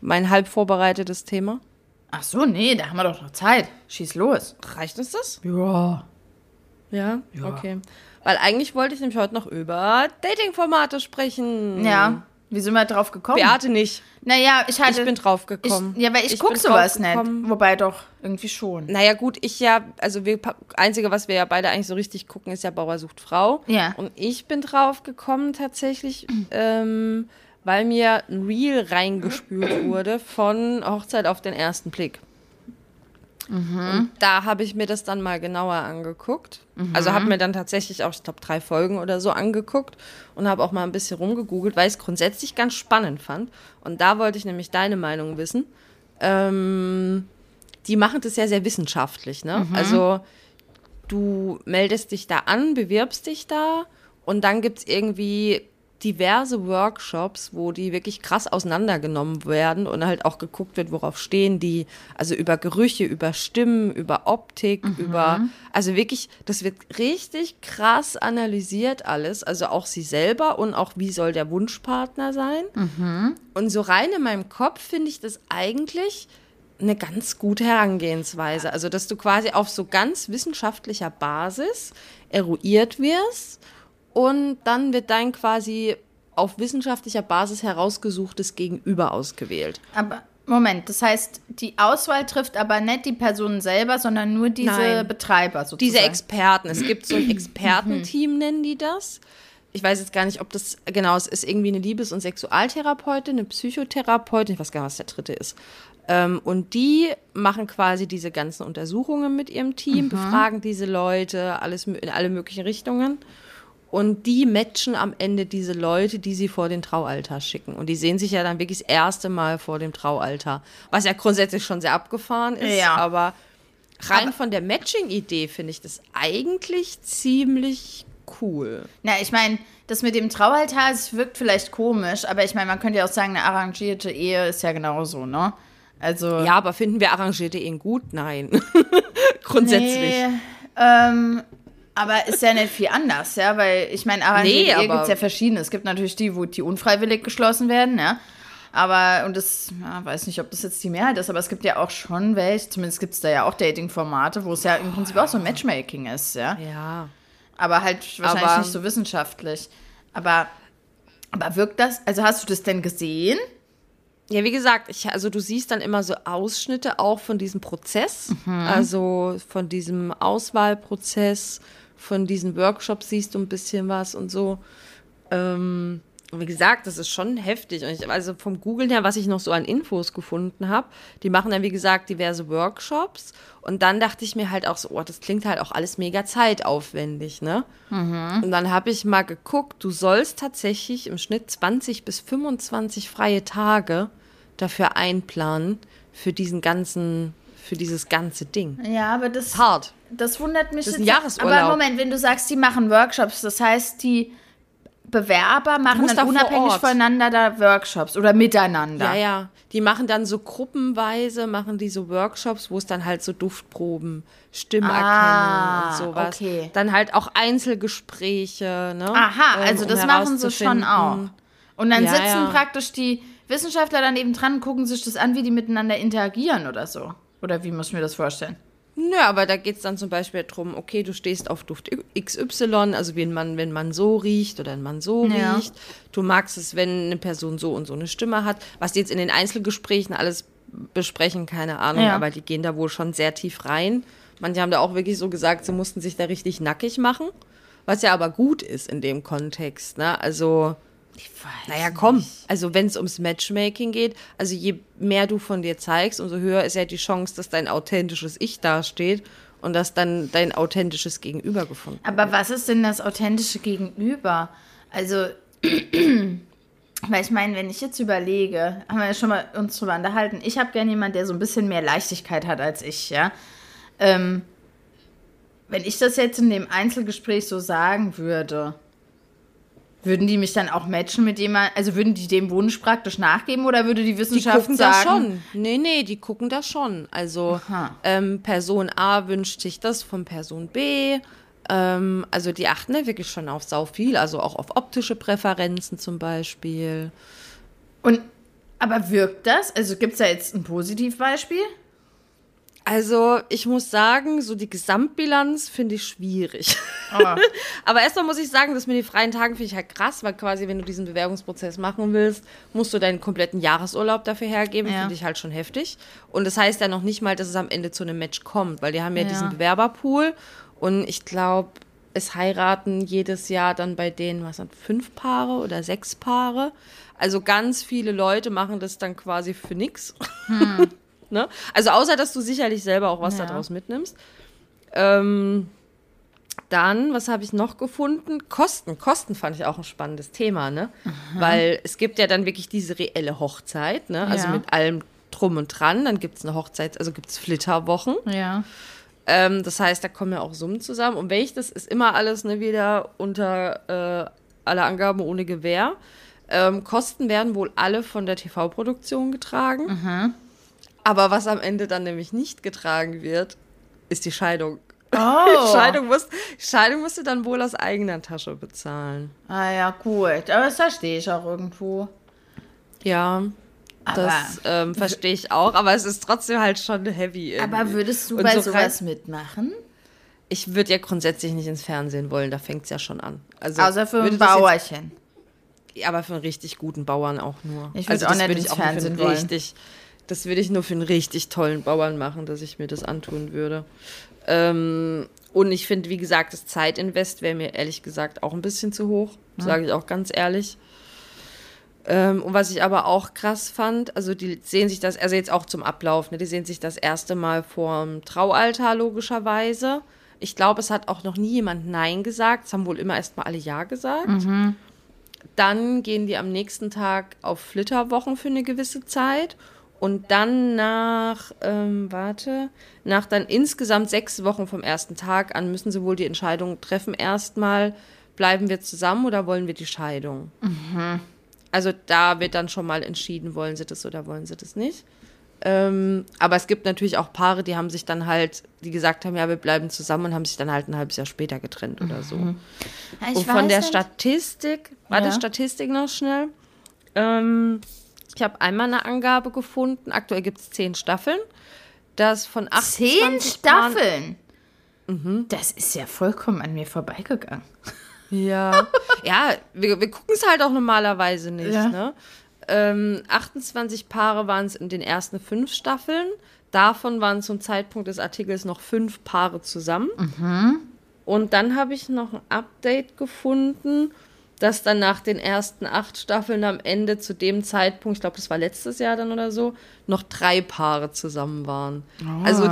Mein halb vorbereitetes Thema. Ach so, nee, da haben wir doch noch Zeit. Schieß los. Reicht uns das? Ja. Ja? Okay. Weil eigentlich wollte ich nämlich heute noch über Dating-Formate sprechen. Ja. Wie sind wir drauf gekommen? Beate nicht. Naja, ich hatte. Ich bin drauf gekommen. Ich, ja, weil ich, Ich guck bin sowas nicht. Wobei doch, irgendwie schon. Naja, gut, ich ja, also wir, einzige, was wir ja beide eigentlich so richtig gucken, ist ja Bauer sucht Frau. Ja. Und ich bin drauf gekommen tatsächlich, ähm, weil mir ein Reel reingespült wurde von Hochzeit auf den ersten Blick. Und da habe ich mir das dann mal genauer angeguckt. Also habe mir dann tatsächlich auch, ich glaube, drei Folgen oder so angeguckt und habe auch mal ein bisschen rumgegoogelt, weil ich es grundsätzlich ganz spannend fand. Und da wollte ich nämlich deine Meinung wissen. Ähm, die machen das ja sehr wissenschaftlich, ne? Also du meldest dich da an, bewirbst dich da und dann gibt es irgendwie diverse Workshops, wo die wirklich krass auseinandergenommen werden und halt auch geguckt wird, worauf stehen die, also über Gerüche, über Stimmen, über Optik, über, also wirklich, das wird richtig krass analysiert alles, also auch sie selber und auch wie soll der Wunschpartner sein. Und so rein in meinem Kopf finde ich das eigentlich eine ganz gute Herangehensweise. Also, dass du quasi auf so ganz wissenschaftlicher Basis eruiert wirst und dann wird dein quasi auf wissenschaftlicher Basis herausgesuchtes Gegenüber ausgewählt. Aber Moment, das heißt, die Auswahl trifft aber nicht die Personen selber, sondern nur diese Nein. Betreiber sozusagen. Diese Experten, es gibt so ein Expertenteam, nennen die das. Ich weiß jetzt gar nicht, ob das, genau, es ist irgendwie eine Liebes- und Sexualtherapeutin, eine Psychotherapeutin, ich weiß gar nicht, was der dritte ist. Ähm, und die machen quasi diese ganzen Untersuchungen mit ihrem Team, befragen diese Leute, alles in alle möglichen Richtungen. Und die matchen am Ende diese Leute, die sie vor den Traualtar schicken. Und die sehen sich ja dann wirklich das erste Mal vor dem Traualtar. Was ja grundsätzlich schon sehr abgefahren ist, Ja. aber rein von der Matching-Idee finde ich das eigentlich ziemlich cool. Na, ich meine, das mit dem Traualtar, es wirkt vielleicht komisch, aber ich meine, man könnte ja auch sagen, eine arrangierte Ehe ist ja genauso, ne? Also. Ja, aber finden wir arrangierte Ehen gut? Nein. Grundsätzlich. Nee, ähm, aber ist ja nicht viel anders, ja, weil ich meine, arrangierte Nee, aber- gibt es ja verschiedene. Es gibt natürlich die, wo die unfreiwillig geschlossen werden, ja. Aber, und das, ja, weiß nicht, ob das jetzt die Mehrheit ist, aber es gibt ja auch schon welche, zumindest gibt es da ja auch Dating-Formate, wo es ja im Prinzip auch so Matchmaking ist, ja. Ja. Aber halt wahrscheinlich Aber- nicht so wissenschaftlich. Aber, aber wirkt das, also hast du das denn gesehen? Ja, wie gesagt, ich, also du siehst dann immer so Ausschnitte auch von diesem Prozess, also von diesem Auswahlprozess, von diesen Workshops siehst du ein bisschen was und so. Ähm, wie gesagt, das ist schon heftig. Und ich, also vom Googlen her, was ich noch so an Infos gefunden habe, die machen dann, wie gesagt, diverse Workshops. Und dann dachte ich mir halt auch so, oh, das klingt halt auch alles mega zeitaufwendig, ne? Und dann habe ich mal geguckt, du sollst tatsächlich im Schnitt 20 bis 25 freie Tage dafür einplanen für diesen ganzen, für dieses ganze Ding. Ja, aber das, Hart. das wundert mich Das ist ein jetzt. Aber Moment, wenn du sagst, die machen Workshops, das heißt, die Bewerber machen dann unabhängig voneinander da Workshops oder miteinander. Ja, ja. Die machen dann so gruppenweise, machen die so Workshops, wo es dann halt so Duftproben, Stimmerkennung Ah, und sowas. okay. Dann halt auch Einzelgespräche, ne? Aha, Ähm, also um das machen sie schon auch. Und dann Ja, sitzen ja. praktisch die Wissenschaftler dann eben dran und gucken sich das an, wie die miteinander interagieren oder so. Oder wie muss ich mir das vorstellen? Nö, aber da geht es dann zum Beispiel drum, okay, du stehst auf Duft XY, also wenn man, wenn man so riecht oder wenn man so Ja. riecht. Du magst es, wenn eine Person so und so eine Stimme hat. Was die jetzt in den Einzelgesprächen alles besprechen, keine Ahnung, Ja. aber die gehen da wohl schon sehr tief rein. Manche haben da auch wirklich so gesagt, sie mussten sich da richtig nackig machen. Was ja aber gut ist in dem Kontext, ne? Also. Ich weiß. Naja, komm. Also wenn es ums Matchmaking geht, also je mehr du von dir zeigst, umso höher ist ja die Chance, dass dein authentisches Ich dasteht und dass dann dein authentisches Gegenüber gefunden wird. Aber was ist denn das authentische Gegenüber? Also, weil ich meine, wenn ich jetzt überlege, haben wir ja schon mal uns drüber unterhalten, ich habe gerne jemanden, der so ein bisschen mehr Leichtigkeit hat als ich, ja. Ähm, wenn ich das jetzt in dem Einzelgespräch so sagen würde, würden die mich dann auch matchen mit jemandem, also würden die dem Wunsch praktisch nachgeben oder würde die Die Wissenschaft gucken das sagen, schon. Nee, nee, die gucken das schon. Also ähm, Person A wünscht sich das von Person B. Ähm, also die achten da wirklich schon auf sau viel, also auch auf optische Präferenzen zum Beispiel. und aber wirkt das? Also gibt es da jetzt ein Positivbeispiel? Also, ich muss sagen, so die Gesamtbilanz finde ich schwierig. Ah. Aber erstmal muss ich sagen, das mit den freien Tagen finde ich halt krass, weil quasi, wenn du diesen Bewerbungsprozess machen willst, musst du deinen kompletten Jahresurlaub dafür hergeben. Ja. Finde ich halt schon heftig. Und das heißt ja noch nicht mal, dass es am Ende zu einem Match kommt, weil die haben ja, Ja. diesen Bewerberpool und ich glaube, es heiraten jedes Jahr dann bei denen, was sind fünf Paare oder sechs Paare. Also ganz viele Leute machen das dann quasi für nix. ne? Also außer, dass du sicherlich selber auch was Ja. daraus mitnimmst. Ähm, dann, was habe ich noch gefunden? Kosten. Kosten fand ich auch ein spannendes Thema, ne? Weil es gibt ja dann wirklich diese reelle Hochzeit, ne? Also Ja. mit allem drum und dran. Dann gibt es eine Hochzeit, also gibt es Flitterwochen. Ja. Ähm, das heißt, da kommen ja auch Summen zusammen. Und das ist immer alles ne, wieder unter äh, aller Angaben ohne Gewähr. Ähm, Kosten werden wohl alle von der TV-Produktion getragen. Aber was am Ende dann nämlich nicht getragen wird, ist die Scheidung. Oh. Scheidung, musst, Scheidung musst du dann wohl aus eigener Tasche bezahlen. Ah ja, gut. Aber das verstehe ich auch irgendwo. Ja, Aber, das ähm, verstehe ich auch. Aber es ist trotzdem halt schon heavy. Irgendwie. aber würdest du Und bei so sowas mitmachen? Ich würde ja grundsätzlich nicht ins Fernsehen wollen, da fängt es ja schon an. Also, Außer für ein Bauerchen. Jetzt, aber für einen richtig guten Bauern auch nur. Ich auch nicht würde ins ich auch nur für Fernsehen wollen. richtig, Das würde ich nur für einen richtig tollen Bauern machen, dass ich mir das antun würde. Ähm, und ich finde, wie gesagt, das Zeitinvest wäre mir ehrlich gesagt auch ein bisschen zu hoch, sage ich auch ganz ehrlich. Ähm, und was ich aber auch krass fand, also die sehen sich das, also jetzt auch zum Ablauf, ne, die sehen sich das erste Mal vorm Traualtar logischerweise. Ich glaube, es hat auch noch nie jemand Nein gesagt. Es haben wohl immer erst mal alle Ja gesagt. Dann gehen die am nächsten Tag auf Flitterwochen für eine gewisse Zeit. Und dann nach, ähm, warte, nach dann insgesamt sechs Wochen vom ersten Tag an müssen sie wohl die Entscheidung treffen. Erstmal, bleiben wir zusammen oder wollen wir die Scheidung? Also da wird dann schon mal entschieden, wollen sie das oder wollen sie das nicht. Ähm, aber es gibt natürlich auch Paare, die haben sich dann halt, die gesagt haben, ja, wir bleiben zusammen und haben sich dann halt ein halbes Jahr später getrennt oder so. Ich Und von der nicht. Statistik, warte, Ja. Statistik noch schnell. Ähm, ich habe einmal eine Angabe gefunden, aktuell gibt es zehn Staffeln, dass von 28 Zehn Staffeln. Mhm. Das ist ja vollkommen an mir vorbeigegangen. Ja, ja wir, wir gucken es halt auch normalerweise nicht. Ja. Ne? Ähm, 28 Paare waren es in den ersten fünf Staffeln. Davon waren zum Zeitpunkt des Artikels noch fünf Paare zusammen. Und dann habe ich noch ein Update gefunden, dass dann nach den ersten acht Staffeln am Ende zu dem Zeitpunkt, ich glaube, das war letztes Jahr dann oder so, noch drei Paare zusammen waren. Also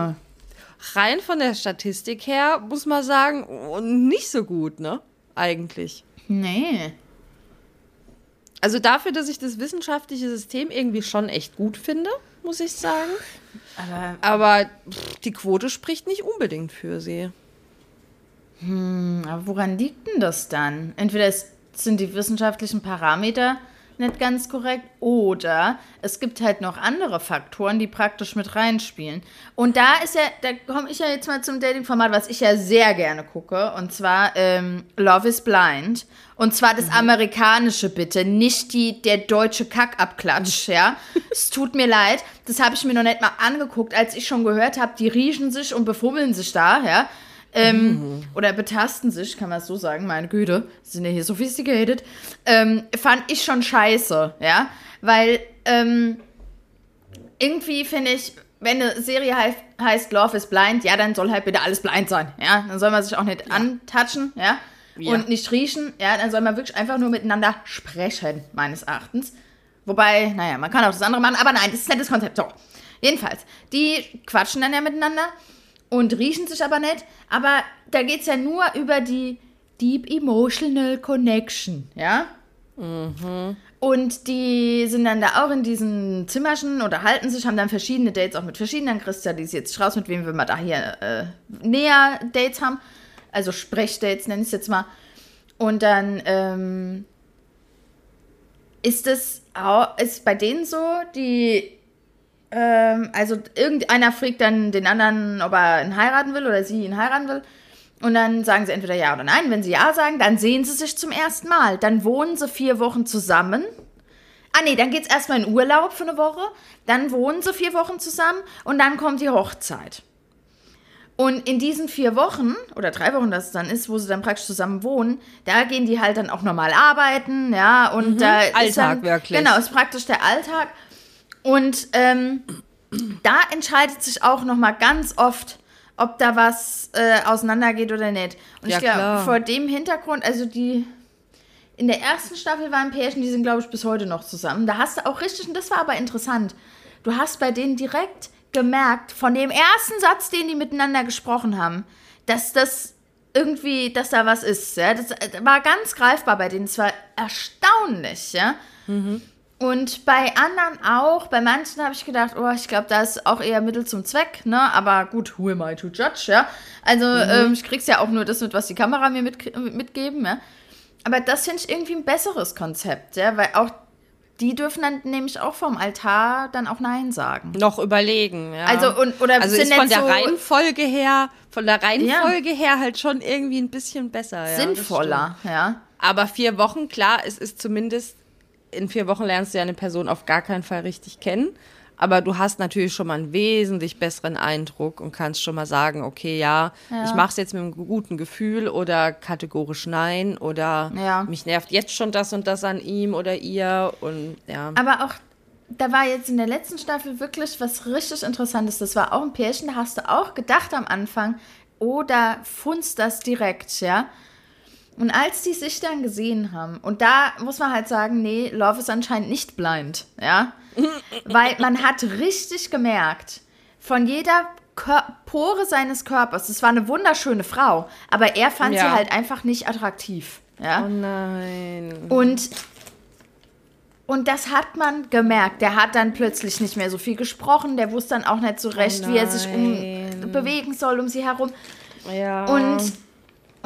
rein von der Statistik her muss man sagen, nicht so gut, ne? Eigentlich. Nee. Also dafür, dass ich das wissenschaftliche System irgendwie schon echt gut finde, muss ich sagen. Aber Aber pff, die Quote spricht nicht unbedingt für sie. Aber woran liegt denn das dann? Entweder ist sind die wissenschaftlichen Parameter nicht ganz korrekt. Oder es gibt halt noch andere Faktoren, die praktisch mit reinspielen. Und da ist ja, da komme ich ja jetzt mal zum Dating-Format, was ich ja sehr gerne gucke. Und zwar ähm, Love is Blind. Und zwar das amerikanische bitte, nicht die, der deutsche Kackabklatsch, ja. es tut mir leid, das habe ich mir noch nicht mal angeguckt, als ich schon gehört habe, die riechen sich und befummeln sich da, ja. Ähm, mhm. Oder betasten sich, kann man es so sagen, meine Güte, sind ja hier sophisticated. Ähm, fand ich schon scheiße, ja. Weil ähm, irgendwie finde ich, wenn eine Serie heißt, heißt Love is Blind, ja, dann soll halt bitte alles blind sein, ja. Dann soll man sich auch nicht ja. antatschen, ja. ja. Und nicht riechen, ja. Dann soll man wirklich einfach nur miteinander sprechen, meines Erachtens. Wobei, naja, man kann auch das andere machen, aber nein, das ist ein nettes Konzept. So. Jedenfalls, die quatschen dann ja miteinander und riechen sich aber nicht. Aber da geht es ja nur über die Deep Emotional Connection, ja? Mhm. Und die sind dann da auch in diesen Zimmerchen oder halten sich, haben dann verschiedene Dates auch mit verschiedenen. kristallisiert sich raus, mit wem wir mal da hier äh, näher Dates haben. Also Sprechdates nenne ich es jetzt mal. Und dann ähm, ist es auch, ist bei denen so, die ähm, also irgendeiner fragt dann den anderen, ob er ihn heiraten will oder sie ihn heiraten will. Und dann sagen sie entweder ja oder nein. Wenn sie ja sagen, dann sehen sie sich zum ersten Mal. Dann wohnen sie vier Wochen zusammen. Ah nee, dann geht es erstmal in Urlaub für eine Woche. Dann wohnen sie vier Wochen zusammen und dann kommt die Hochzeit. Und in diesen vier Wochen oder drei Wochen, das dann ist, wo sie dann praktisch zusammen wohnen, da gehen die halt dann auch normal arbeiten, ja, und mhm, da Alltag ist dann, wirklich. Genau, ist praktisch der Alltag. Und ähm, da entscheidet sich auch noch mal ganz oft, ob da was äh, auseinandergeht oder nicht. Und ja, ich glaube, vor dem Hintergrund, also die in der ersten Staffel waren Pärchen, die sind, glaube ich, bis heute noch zusammen. Da hast du auch richtig, und das war aber interessant, du hast bei denen direkt gemerkt, von dem ersten Satz, den die miteinander gesprochen haben, dass das irgendwie, dass da was ist. Ja? Das äh, war ganz greifbar bei denen. Es war erstaunlich, ja. Mhm. Und bei anderen auch, bei manchen habe ich gedacht, oh, ich glaube, da ist auch eher Mittel zum Zweck, ne? Aber gut, who am I to judge, ja? Also, mhm. ähm, ich krieg's ja auch nur das mit, was die Kamera mir mit, mitgeben, ja? Aber das finde ich irgendwie ein besseres Konzept, ja? Weil auch die dürfen dann nämlich auch vom Altar dann auch Nein sagen. Noch überlegen, ja. Also, und, oder also ist von der so Reihenfolge her, von der Reihenfolge ja. her halt schon irgendwie ein bisschen besser, ja. Sinnvoller, ja. Aber vier Wochen, klar, es ist zumindest in vier Wochen lernst du ja eine Person auf gar keinen Fall richtig kennen. Aber du hast natürlich schon mal einen wesentlich besseren Eindruck und kannst schon mal sagen, okay, ja, ja. ich mache es jetzt mit einem guten Gefühl oder kategorisch nein oder ja. mich nervt jetzt schon das und das an ihm oder ihr und ja. Aber auch da war jetzt in der letzten Staffel wirklich was richtig Interessantes. Das war auch ein Pärchen, da hast du auch gedacht am Anfang, oh, da funzt das direkt, ja. Und als die sich dann gesehen haben, und da muss man halt sagen, nee, Love ist anscheinend nicht blind, ja. Weil man hat richtig gemerkt, von jeder Kör Pore seines Körpers, es war eine wunderschöne Frau, aber er fand ja. sie halt einfach nicht attraktiv, ja. Oh nein. Und und das hat man gemerkt. Der hat dann plötzlich nicht mehr so viel gesprochen. Der wusste dann auch nicht so recht, oh wie er sich um bewegen soll um sie herum. Ja. Und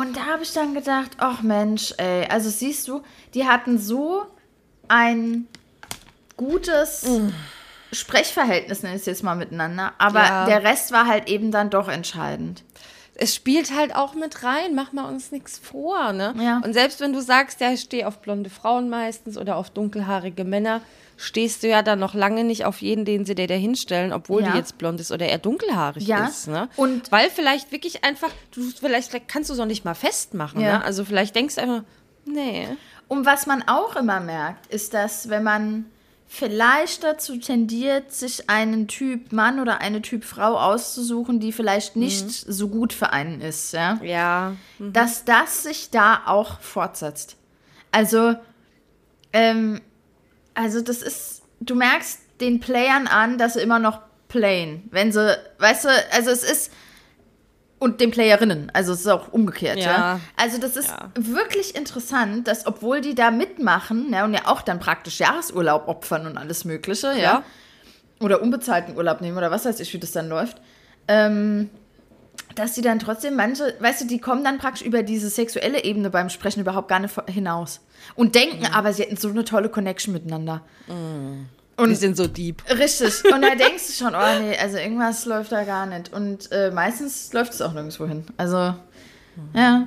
und da habe ich dann gedacht, ach Mensch, ey, also siehst du, die hatten so ein gutes mm. Sprechverhältnis, nenne ich es jetzt mal miteinander, aber ja. der Rest war halt eben dann doch entscheidend. Es spielt halt auch mit rein, mach mal uns nichts vor, ne? Ja. Und selbst wenn du sagst, ja, ich stehe auf blonde Frauen meistens oder auf dunkelhaarige Männer, stehst du ja dann noch lange nicht auf jeden, den sie dir da hinstellen, obwohl ja. die jetzt blond ist oder er dunkelhaarig ja. ist. Ne? Und Weil vielleicht wirklich einfach, du vielleicht, vielleicht kannst du es auch nicht mal festmachen. Ja. Ne? Also vielleicht denkst du einfach, nee. Und was man auch immer merkt, ist, dass wenn man vielleicht dazu tendiert, sich einen Typ Mann oder eine Typ Frau auszusuchen, die vielleicht nicht mhm. so gut für einen ist, ja, ja. Mhm. dass das sich da auch fortsetzt. Also ähm, also das ist, du merkst den Playern an, dass sie immer noch playen. Wenn sie, weißt du, also es ist, und den Playerinnen, also es ist auch umgekehrt, ja. ja? Also das ist ja. wirklich interessant, dass obwohl die da mitmachen, ja, und ja auch dann praktisch Jahresurlaub opfern und alles mögliche, ja, ja oder unbezahlten Urlaub nehmen oder was weiß ich, wie das dann läuft, ähm, dass die dann trotzdem manche, weißt du, die kommen dann praktisch über diese sexuelle Ebene beim Sprechen überhaupt gar nicht hinaus. Und denken aber, sie hätten so eine tolle Connection miteinander. Und die sind so deep. Richtig. Und da denkst du schon, oh nee, also irgendwas läuft da gar nicht. Und äh, meistens läuft es auch nirgendwo hin. Also, ja.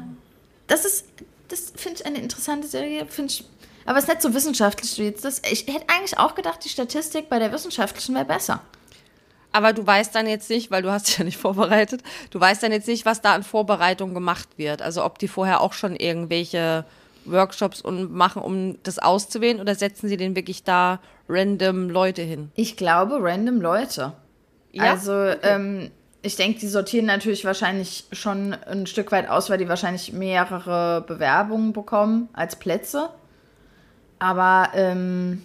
Das ist, das finde ich eine interessante Serie. Finde ich, aber es ist nicht so wissenschaftlich wie jetzt das. Ich hätte eigentlich auch gedacht, die Statistik bei der wissenschaftlichen wäre besser. Aber du weißt dann jetzt nicht, weil du hast ja nicht vorbereitet, du weißt dann jetzt nicht, was da an Vorbereitung gemacht wird. Also ob die vorher auch schon irgendwelche Workshops und machen, um das auszuwählen oder setzen sie den wirklich da random Leute hin? Ich glaube, random Leute. Ja? Also, ähm, ich denke, die sortieren natürlich wahrscheinlich schon ein Stück weit aus, weil die wahrscheinlich mehrere Bewerbungen bekommen als Plätze. Aber, ähm,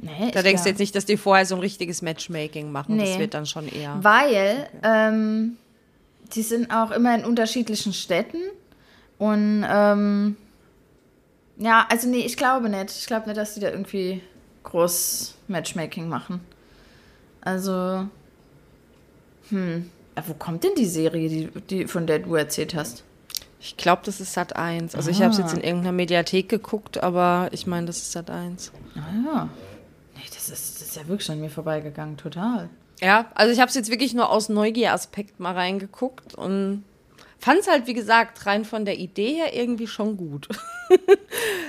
nee, Da denkst glaub- du jetzt nicht, dass die vorher so ein richtiges Matchmaking machen. Das Nee. wird dann schon eher. Weil ähm, die sind auch immer in unterschiedlichen Städten. Und ähm, ja, also nee, ich glaube nicht. Ich glaube nicht, dass die da irgendwie groß Matchmaking machen. Also, hm. Ja, wo kommt denn die Serie, die, die, von der du erzählt hast? Ich glaube, das ist Sat 1. Also ich habe es Ah. jetzt in irgendeiner Mediathek geguckt, aber ich meine, das ist Sat 1. Ah ja. Das ist, das ist ja wirklich an mir vorbeigegangen, total. Ja, also ich habe es jetzt wirklich nur aus Neugier-Aspekt mal reingeguckt und fand es halt, wie gesagt, rein von der Idee her irgendwie schon gut.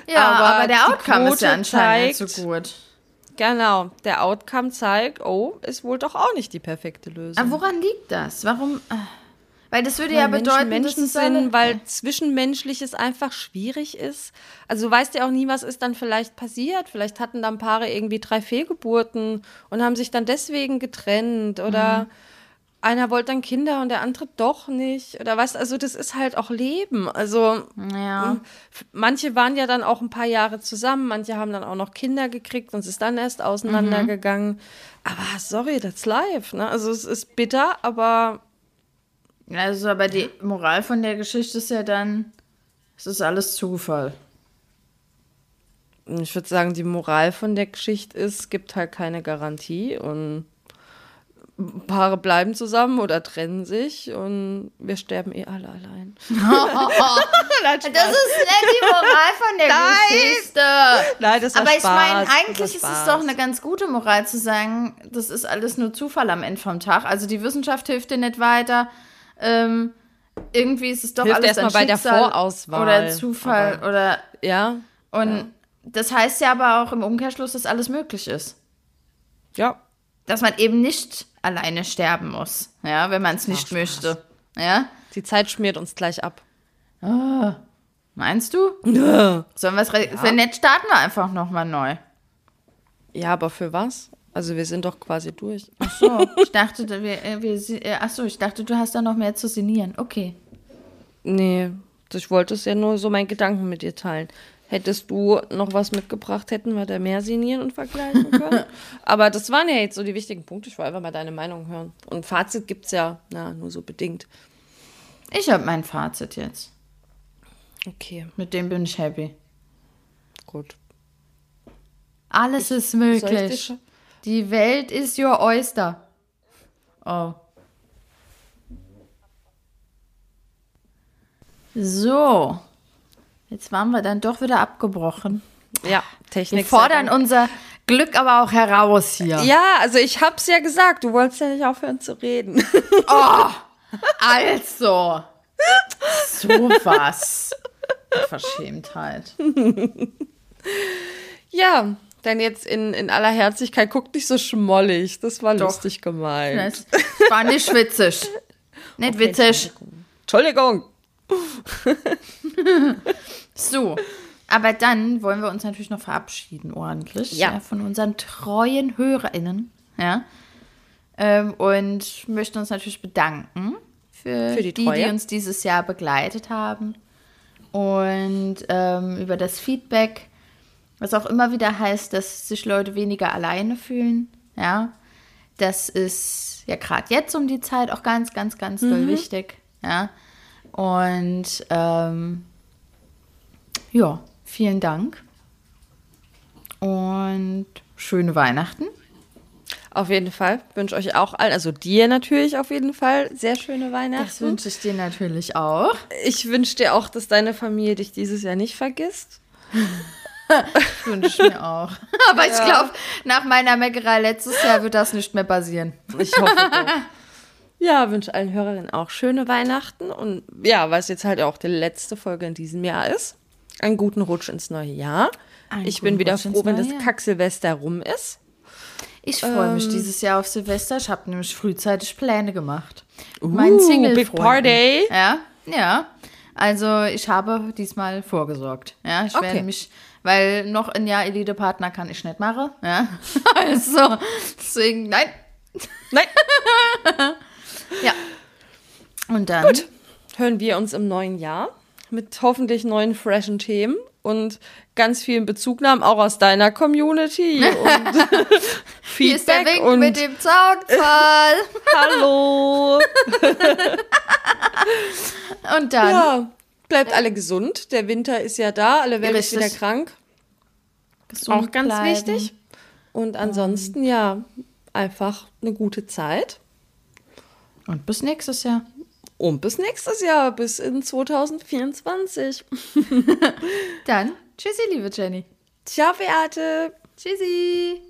Ja, aber, Aber der Outcome ist ja anscheinend zeigt- nicht so gut. genau, der Outcome zeigt, oh, ist wohl doch auch nicht die perfekte Lösung. Aber woran liegt das? Warum? äh, Weil das würde Weil ja Menschen bedeuten, Menschen alle- sind, weil Zwischenmenschliches einfach schwierig ist. Also du weißt ja auch nie, was ist dann vielleicht passiert. Vielleicht hatten dann Paare irgendwie drei Fehlgeburten und haben sich dann deswegen getrennt oder Mhm. einer wollte dann Kinder und der andere doch nicht. Oder weißt also das ist halt auch Leben. Also Ja. manche waren ja dann auch ein paar Jahre zusammen, manche haben dann auch noch Kinder gekriegt und es ist dann erst auseinandergegangen. Aber sorry, that's life. Ne? Also es ist bitter, aber Also, aber die Moral von der Geschichte ist ja dann, es ist alles Zufall. Ich würde sagen, die Moral von der Geschichte ist, gibt halt keine Garantie und Paare bleiben zusammen oder trennen sich und wir sterben eh alle allein. Das ist nicht die Moral von der Geschichte. Nein, das war Aber ich meine, Spaß, eigentlich ist es Spaß. doch eine ganz gute Moral zu sagen, das ist alles nur Zufall am Ende vom Tag. Also die Wissenschaft hilft dir nicht weiter. Ähm, irgendwie ist es doch Hilft alles erst mal dann bei der Vorauswahl, Oder Zufall aber- oder Ja, und das heißt ja aber auch im Umkehrschluss, dass alles möglich ist. ja. Dass man eben nicht alleine sterben muss, ja, wenn man es nicht Spaß. möchte. Ja? Die Zeit schmiert uns gleich ab. Meinst du? Sollen wir es re- Wenn nicht, starten wir einfach nochmal neu. Ja, aber für was? Also wir sind doch quasi durch. Ach so, ich dachte, da wir, äh, wir, äh, ach so, ich dachte, du hast da noch mehr zu sinnieren. Okay. Nee, ich wollte es ja nur so meinen Gedanken mit dir teilen. Hättest du noch was mitgebracht, hätten wir da mehr sinnieren und vergleichen können. Aber das waren ja jetzt so die wichtigen Punkte. Ich wollte einfach mal deine Meinung hören. Und Fazit gibt es ja, na, nur so bedingt. Ich habe mein Fazit jetzt. Okay, Mit dem bin ich happy. gut. Alles ist ich dir möglich. Die Welt ist your oyster. Oh. So. Jetzt waren wir dann doch wieder abgebrochen. Ja, Technik. Wir fordern unser Glück aber auch heraus hier. Ja, also ich hab's ja gesagt, du wolltest ja nicht aufhören zu reden. Also. So was. Verschämtheit. ja, dann jetzt in, in aller Herzlichkeit, guck nicht so schmollig. Das war Doch. lustig gemeint. Das war nicht witzig. Nicht witzig. Entschuldigung. So. Aber dann wollen wir uns natürlich noch verabschieden, ordentlich. Ja. von unseren treuen HörerInnen. Ja. Ähm, und möchten uns natürlich bedanken für, Für die die, die uns dieses Jahr begleitet haben. Und ähm, über das Feedback, was auch immer wieder heißt, dass sich Leute weniger alleine fühlen. Ja. Das ist ja gerade jetzt um die Zeit auch ganz, ganz, ganz doll wichtig. Ja. Und ähm, ja, vielen Dank. Und schöne Weihnachten. Auf jeden Fall. Wünsche euch auch allen, also dir natürlich auf jeden Fall, sehr schöne Weihnachten. Das wünsche ich dir natürlich auch. Ich wünsche dir auch, dass deine Familie dich dieses Jahr nicht vergisst. Wünsche ich mir auch. Aber ich glaube, nach meiner Meckerei letztes Jahr wird das nicht mehr passieren. Ich hoffe doch. Ja, wünsche allen Hörerinnen auch schöne Weihnachten und ja, weil es jetzt halt auch die letzte Folge in diesem Jahr ist, einen guten Rutsch ins neue Jahr. Einen ich bin wieder Rutsch froh, wenn das. Kack-Silvester rum ist. Ich freue Ähm. mich dieses Jahr auf Silvester. Ich habe nämlich frühzeitig Pläne gemacht. Uh, single Big Party. Ja, ja. Also ich habe diesmal vorgesorgt. Ja, ich Okay. werde mich, weil noch ein Jahr Elite-Partner kann ich nicht machen. Ja, also deswegen, nein. Nein. Ja. Und dann Hören wir uns im neuen Jahr mit hoffentlich neuen, freshen Themen und ganz vielen Bezugnahmen auch aus deiner Community und hier ist der Wink mit dem Zaunpfahl. Hallo. Und dann Ja, bleibt alle gesund. Der Winter ist ja da, alle werden Richtig. wieder krank. gesund Auch ganz bleiben. wichtig. Und ansonsten, ja, einfach eine gute Zeit. Und bis nächstes Jahr. Und bis nächstes Jahr, bis in 2024. Dann, tschüssi, liebe Jenny. Ciao, Beate. Tschüssi.